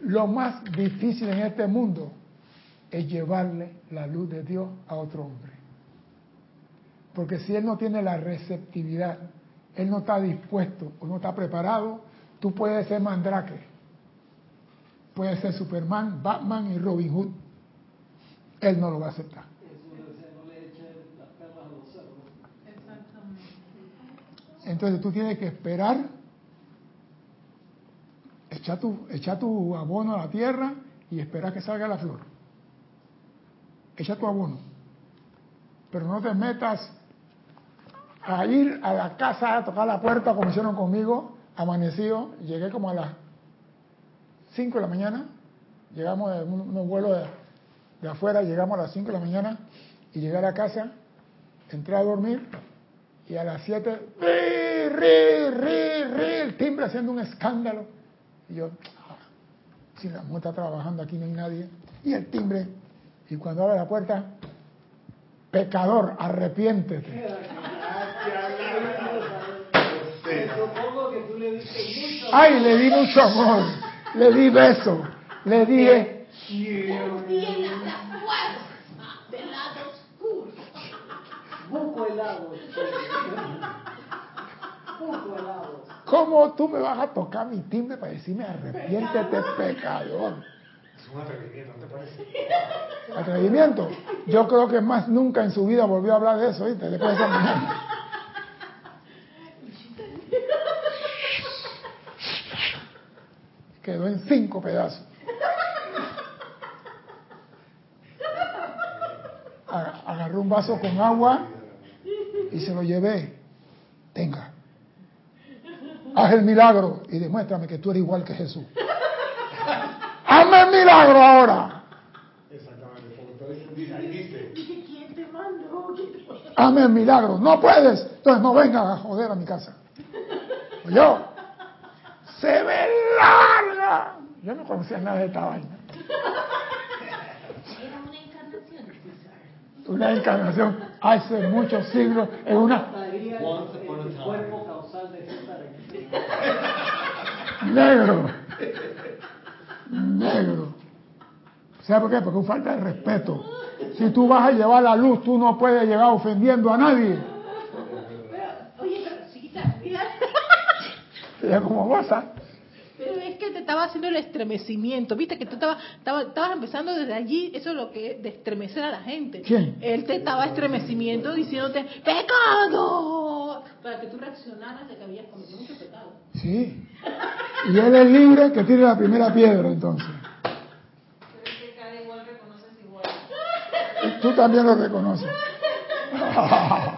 lo más difícil en este mundo es llevarle la luz de Dios a otro hombre. Porque si él no tiene la receptividad, él no está dispuesto o no está preparado, tú puedes ser mandrake, puedes ser Superman, Batman y Robin Hood. Él no lo va a aceptar. Entonces tú tienes que esperar, echar tu, echar tu abono a la tierra y esperar que salga la flor. Echa tu abono. Pero no te metas a ir a la casa a tocar la puerta como hicieron conmigo, amanecido, llegué como a las 5 de la mañana, llegamos de un, vuelo de, afuera, llegamos a las 5 de la mañana y llegué a la casa, entré a dormir y a las 7, ri, ri, ri, ri, el timbre haciendo un escándalo. Y yo, ah, si la mujer está trabajando aquí no hay nadie, y el timbre, y cuando abre la puerta, pecador, arrepiéntete. Ay, le di mucho amor, le di beso, le dije. Buco helado. Buco helado. ¿Cómo tú me vas a tocar mi timbre para decirme arrepiéntete, pecador? Es un atrevimiento, ¿no te parece? ¿Atrevimiento? Yo creo que más nunca en su vida volvió a hablar de eso, ¿viste? Después de esa mañana. Quedó en cinco pedazos. Agarré un vaso con agua y se lo llevé. Tenga. Haz el milagro y demuéstrame que tú eres igual que Jesús. Hazme el milagro ahora. Exactamente, porque ¿Quién te mandó? Hazme el milagro. No puedes. Entonces no vengan a joder a mi casa. Yo. Se ve larga. Yo no conocía nada de esta vaina. Era una encarnación. Una encarnación hace muchos siglos en una Once upon a time. El cuerpo causal de César en negro. Negro. ¿Sabes por qué? Porque es falta de respeto. Si tú vas a llevar la luz, tú no puedes llegar ofendiendo a nadie. Oye, pero chiquita, mira. Ella como goza. Pero es que te estaba haciendo el estremecimiento. Viste que tú estabas, estabas, estabas empezando desde allí, eso es lo que es de estremecer a la gente. ¿Quién? Él te estaba estremecimiento diciéndote, ¡pecado! Para que tú reaccionaras de que habías cometido mucho pecado. Sí. Y él es libre que tire la primera piedra entonces. Pero es que cada igual reconoces igual. Y tú también lo reconoces.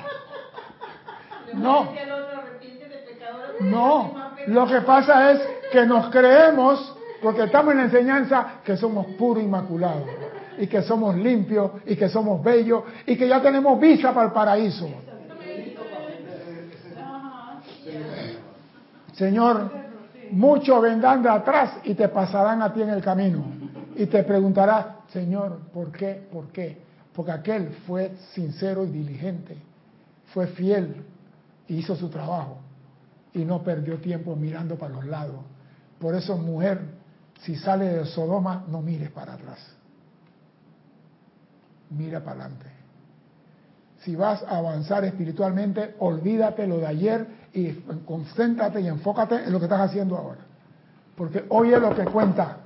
No. Si el otro arrepiente de pecador, No, lo que pasa es que nos creemos, porque estamos en la enseñanza, que somos puros inmaculados, y que somos limpios, y que somos bellos, y que ya tenemos visa para el paraíso. Señor, muchos vendrán de atrás y te pasarán a ti en el camino. Y te preguntarás, Señor, ¿por qué? ¿Por qué? Porque aquel fue sincero y diligente, fue fiel y hizo su trabajo y no perdió tiempo mirando para los lados. Por eso, mujer, si sale de Sodoma, no mires para atrás. Mira para adelante. Si vas a avanzar espiritualmente, olvídate lo de ayer y concéntrate y enfócate en lo que estás haciendo ahora. Porque hoy es lo que cuenta.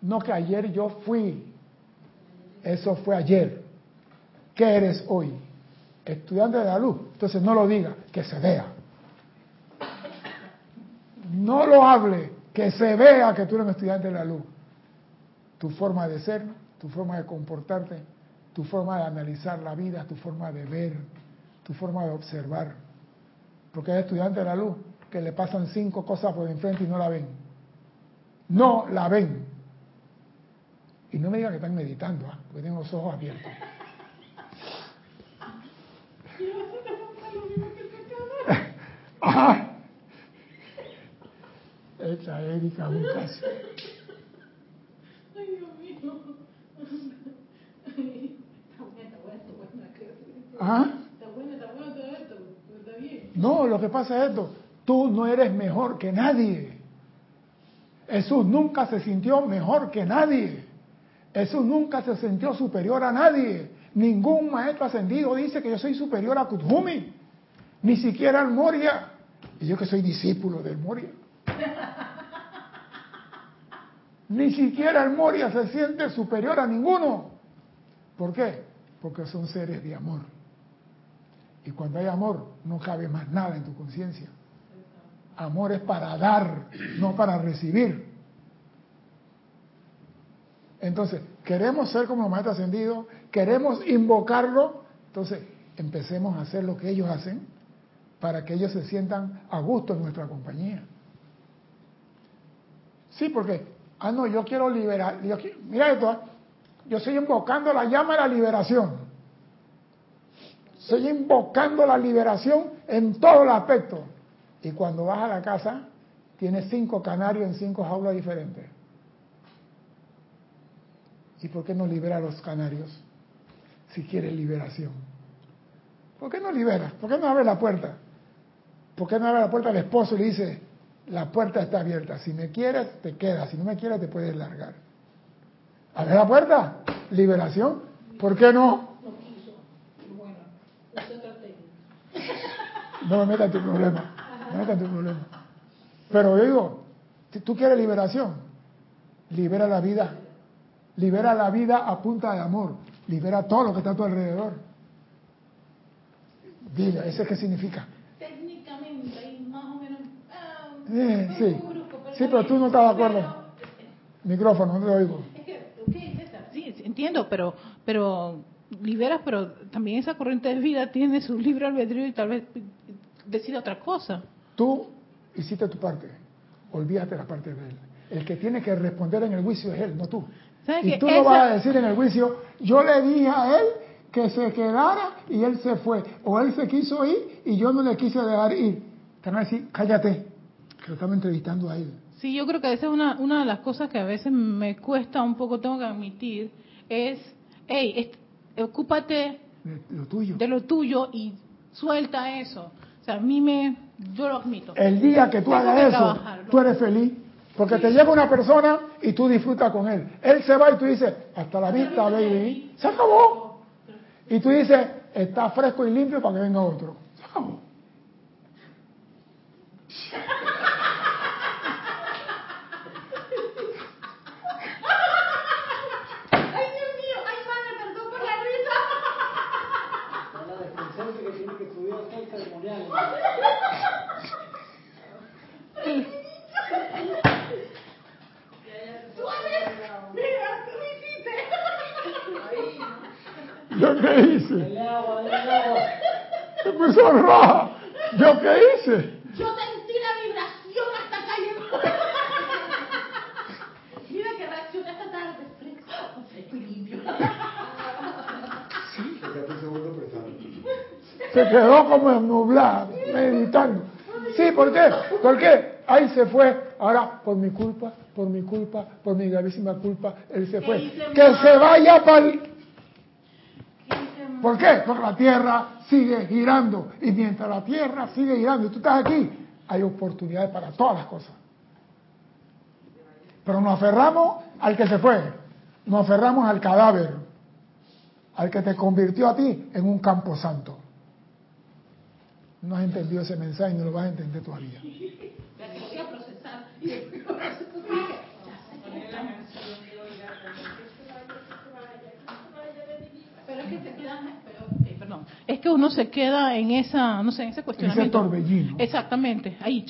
No que ayer yo fui. Eso fue ayer. ¿Qué eres hoy? Estudiante de la luz. Entonces no lo diga, que se vea. No lo hable, que se vea que tú eres un estudiante de la luz. Tu forma de ser, tu forma de comportarte, tu forma de analizar la vida, tu forma de ver, tu forma de observar. Porque hay estudiantes de la luz que le pasan cinco cosas por enfrente y no la ven. No la ven. Y no me digan que están meditando, ¿ah? porque tienen los ojos abiertos. Ajá. Esa Erika, un caso. Ay, Dios mío. Está bueno, está bueno, está bueno. Ajá. Está bueno, está bueno todo esto. Está bien. No, lo que pasa es esto. Tú no eres mejor que nadie. Jesús nunca se sintió mejor que nadie. Jesús nunca se sintió superior a nadie. Ningún maestro ascendido dice que yo soy superior a Kuthumi. Ni siquiera al Moria. Y yo que soy discípulo del Moria. Ni siquiera el Moria se siente superior a ninguno. ¿Por qué? Porque son seres de amor. Y cuando hay amor, no cabe más nada en tu conciencia. Amor es para dar, no para recibir. Entonces, queremos ser como los maestros ascendidos, queremos invocarlo, entonces empecemos a hacer lo que ellos hacen para que ellos se sientan a gusto en nuestra compañía. Sí, porque, ah, no, yo quiero liberar, mira esto, ¿ah? yo estoy invocando la llama de la liberación. Estoy invocando la liberación en todos los aspectos. Y cuando vas a la casa, tienes cinco canarios en cinco jaulas diferentes. ¿Y por qué no libera a los canarios si quieres liberación? ¿Por qué no libera? ¿Por qué no abre la puerta? ¿Por qué no abre la puerta al esposo y le dice, la puerta está abierta, si me quieres te quedas, si no me quieres te puedes largar? ¿Abre la puerta? ¿Liberación? ¿Por qué no? No quiso. Bueno. No me metas en tu problema. No me metas en tu problema. Pero yo digo, si tú quieres liberación, libera la vida. Libera la vida a punta de amor. Libera todo lo que está a tu alrededor. Dile, ¿ese qué significa? Técnicamente, ahí más o menos. ah, Eh, sí. Sí, pero tú no estás de acuerdo. Micrófono, no te oigo. Sí, entiendo, pero, pero liberas, pero también esa corriente de vida tiene su libre albedrío y tal vez decide otra cosa. Tú hiciste tu parte. Olvídate la parte de él. El que tiene que responder en el juicio es él, no tú. ¿Sabes Y tú no vas a decir en el juicio, yo le dije a él que se quedara y él se fue. O él se quiso ir y yo no le quise dejar ir. Te van a decir, cállate, que lo estamos entrevistando a él. Sí, yo creo que esa es una, una de las cosas que a veces me cuesta un poco, tengo que admitir, es, hey, ocúpate De lo tuyo. de lo tuyo y suelta eso. O sea, a mí me, yo lo admito. El día que tú hagas eso, tú eres feliz. Porque te llega una persona y tú disfrutas con él. Él se va y tú dices, hasta la vista, baby. Se acabó. Y tú dices, está fresco y limpio para que venga otro. Se acabó. Ay, Dios mío, ay, madre, perdón por la risa. Está la desconcerta que tiene que estudiar el ceremonial. Mira, tú me hiciste. ¿Yo qué hice? Dale agua, dale agua. Se puso roja. ¿Yo qué hice? Yo sentí la vibración hasta acá llegó. Mira que reacciona esta tarde. Fresco, fresco y limpio. Se quedó como nublada, meditando. Sí, ¿por qué? ¿Por qué? Ahí se fue. Ahora, por mi culpa, por mi culpa, por mi gravísima culpa, él se fue. Que se vaya para el... ¿Por qué? Porque la Tierra sigue girando. Y mientras la Tierra sigue girando y tú estás aquí, hay oportunidades para todas las cosas. Pero nos aferramos al que se fue. Nos aferramos al cadáver. Al que te convirtió a ti en un campo santo. No has entendido ese mensaje y no lo vas a entender todavía. Pero es que se queda, pero, ok, perdón. Es que uno se queda en esa, no sé, en ese cuestionamiento. torbellino. Exactamente, ahí.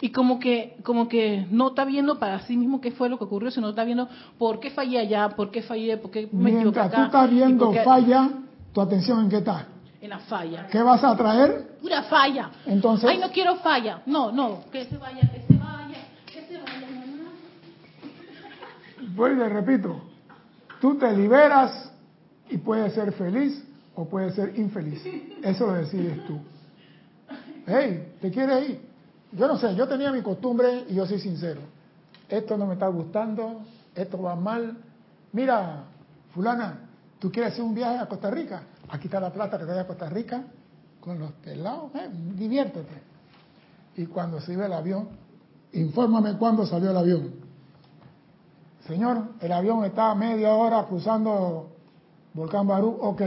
Y como que, como que no está viendo para sí mismo qué fue lo que ocurrió, sino está viendo por qué fallé allá, por qué fallé, por qué me equivoqué acá. tú estás viendo falla, tu atención en qué está. En la falla. ¿Qué vas a traer? Pura falla. Entonces- Ay, no quiero falla. No, no, que se vaya, que se vaya, que se vaya, mamá. Le repito, tú te liberas y puedes ser feliz o puedes ser infeliz. Eso lo decides tú. Hey, ¿te quieres ir? Yo no sé, yo tenía mi costumbre y yo soy sincero. Esto no me está gustando, esto va mal. Mira, fulana, ¿tú quieres hacer un viaje a Costa Rica? Aquí está la plata que te a Costa Rica con los pelados, eh, diviértete. Y cuando se iba el avión, infórmame cuándo salió el avión. Señor, el avión está a media hora cruzando Volcán Barú. Ok.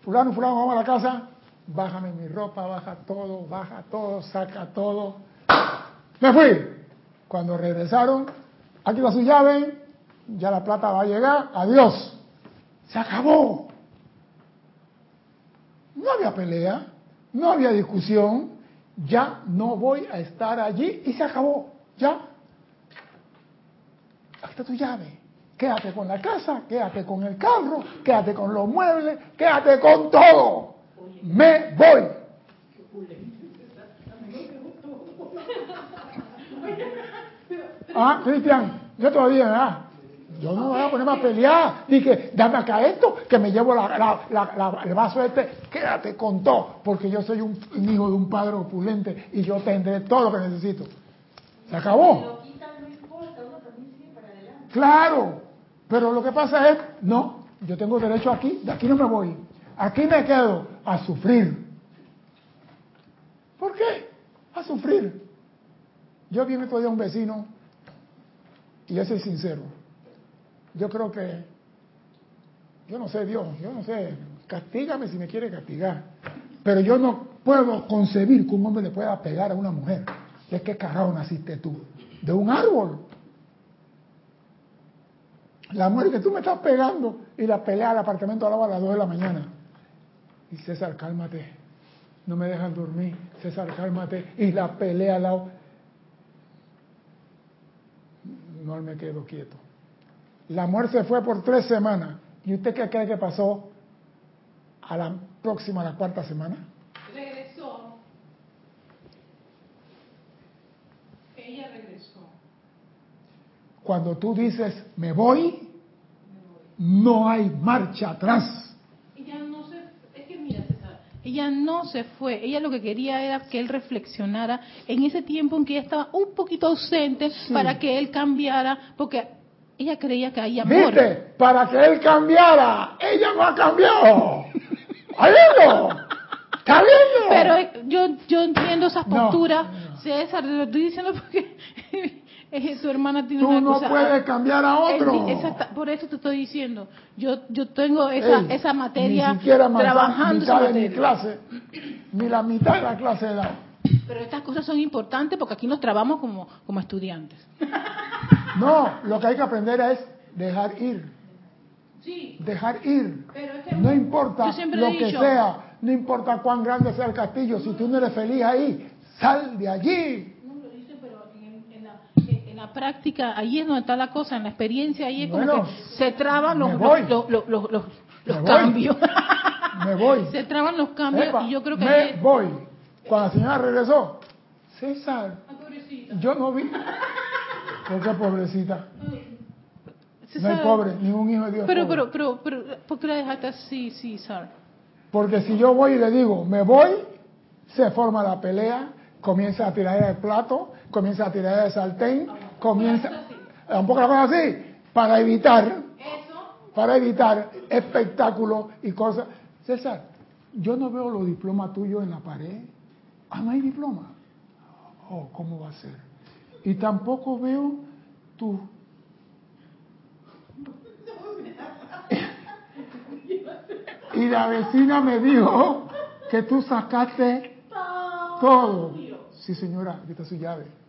Fulano, fulano, vamos a la casa. Bájame mi ropa, baja todo, baja todo, saca todo. Me fui. Cuando regresaron, aquí va su llave, ya la plata va a llegar. Adiós. Se acabó. No había pelea, no había discusión. Ya no voy a estar allí y se acabó. Ya. Aquí está tu llave. Quédate con la casa, quédate con el carro, quédate con los muebles, quédate con todo. Me voy. Ah, Cristian, yo todavía, ¿verdad? Yo no me voy a ponerme a pelear. Dije, dame acá esto, que me llevo la- la- la- la- el vaso este. Quédate con todo, porque yo soy un, un hijo de un padre opulente y yo tendré todo lo que necesito. Se acabó. Claro, pero lo que pasa es, no, yo tengo derecho aquí, de aquí no me voy, aquí me quedo a sufrir. ¿Por qué? A sufrir. Yo vi todavía un vecino, y yo soy sincero, yo creo que, yo no sé Dios, yo no sé, castígame si me quiere castigar, pero yo no puedo concebir que un hombre le pueda pegar a una mujer. ¿De qué carajo naciste tú? De un árbol. La mujer que tú me estás pegando y la pelea al apartamento al lado a las 2 de la mañana. Y César, cálmate. No me dejan dormir. César, cálmate. Y la pelea al lado. No me quedo quieto. La mujer se fue por tres semanas. ¿Y usted qué cree que pasó a la próxima, a la cuarta semana? Regresó. Ella regresó. Cuando tú dices, me voy, no hay marcha atrás. Ella no se, es que mira César, ella no se fue, ella lo que quería era que él reflexionara en ese tiempo en que ella estaba un poquito ausente para que él cambiara, porque ella creía que hay amor. ¿Viste? Para que él cambiara. Ella no ha cambiado. ¿Está viendo? ¿Está viendo? Pero yo yo entiendo esas No. posturas, César, lo estoy diciendo porque tu hermana tiene Tú una no cosa. puedes cambiar a otro. Por eso te estoy diciendo. Yo yo tengo esa Ey, esa materia Ni siquiera más trabajando mitad de mi materia. clase. Ni la mitad de la clase de la... Pero estas cosas son importantes porque aquí nos trabamos como como estudiantes. No, lo que hay que aprender es dejar ir. Sí, Dejar ir. pero es que No importa lo que dicho, sea, no importa cuán grande sea el castillo, si tú no eres feliz ahí, sal de allí. No lo dice, pero en, en la, en- en la práctica, ahí es donde está la cosa, en la experiencia, ahí es como Bueno, que se traban los, los, los, los, voy. cambios. Me voy. se traban los cambios Epa, y yo creo que... me ahí es- voy. Cuando la señora regresó, César, pobrecita. yo no vi. ¿Por qué pobrecita? No hay pobre, ningún hijo de Dios. Pero, pobre. pero, pero, pero, ¿por qué la dejaste así, César? Porque si yo voy y le digo, me voy, se forma la pelea, comienza a tirar el plato, comienza a tirar el sartén, comienza, un poco la cosa así, para evitar, Eso, para evitar espectáculos y cosas. César, yo no veo los diplomas tuyos en la pared. Ah, no hay diploma. Oh, ¿cómo va a ser? Y tampoco veo tu... Y la vecina me dijo que tú sacaste todo. Sí, señora, aquí está su llave.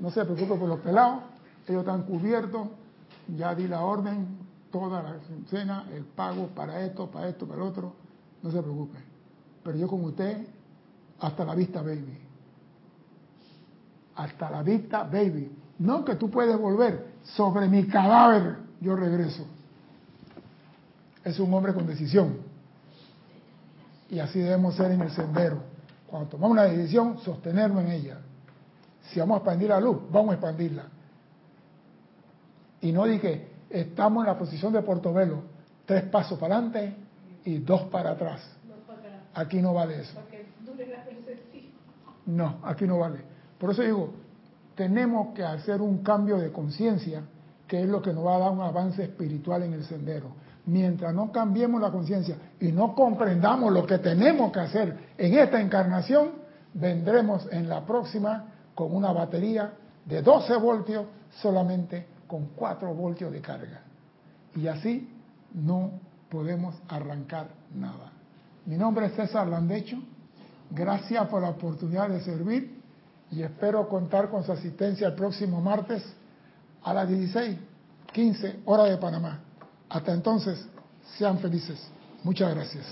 No se preocupe por los pelados, ellos están cubiertos, ya di la orden, toda la cena, el pago para esto, para esto, para el otro, no se preocupe. Pero yo con usted, hasta la vista, baby. Hasta la vista, baby. No que tú puedes volver sobre mi cadáver, yo regreso. Es un hombre con decisión. Y así debemos ser en el sendero. Cuando tomamos una decisión, sostenernos en ella. Si vamos a expandir la luz, vamos a expandirla. Y no dije, estamos en la posición de Portobelo, tres pasos para adelante y dos para atrás. Aquí no vale eso. No, aquí no vale. Por eso digo, tenemos que hacer un cambio de conciencia, que es lo que nos va a dar un avance espiritual en el sendero. Mientras no cambiemos la conciencia y no comprendamos lo que tenemos que hacer en esta encarnación, vendremos en la próxima con una batería de 12 voltios solamente con 4 voltios de carga. Y así no podemos arrancar nada. Mi nombre es César Landecho. Gracias por la oportunidad de servir y espero contar con su asistencia el próximo martes a las 16, 15 hora de Panamá. Hasta entonces, sean felices. Muchas gracias.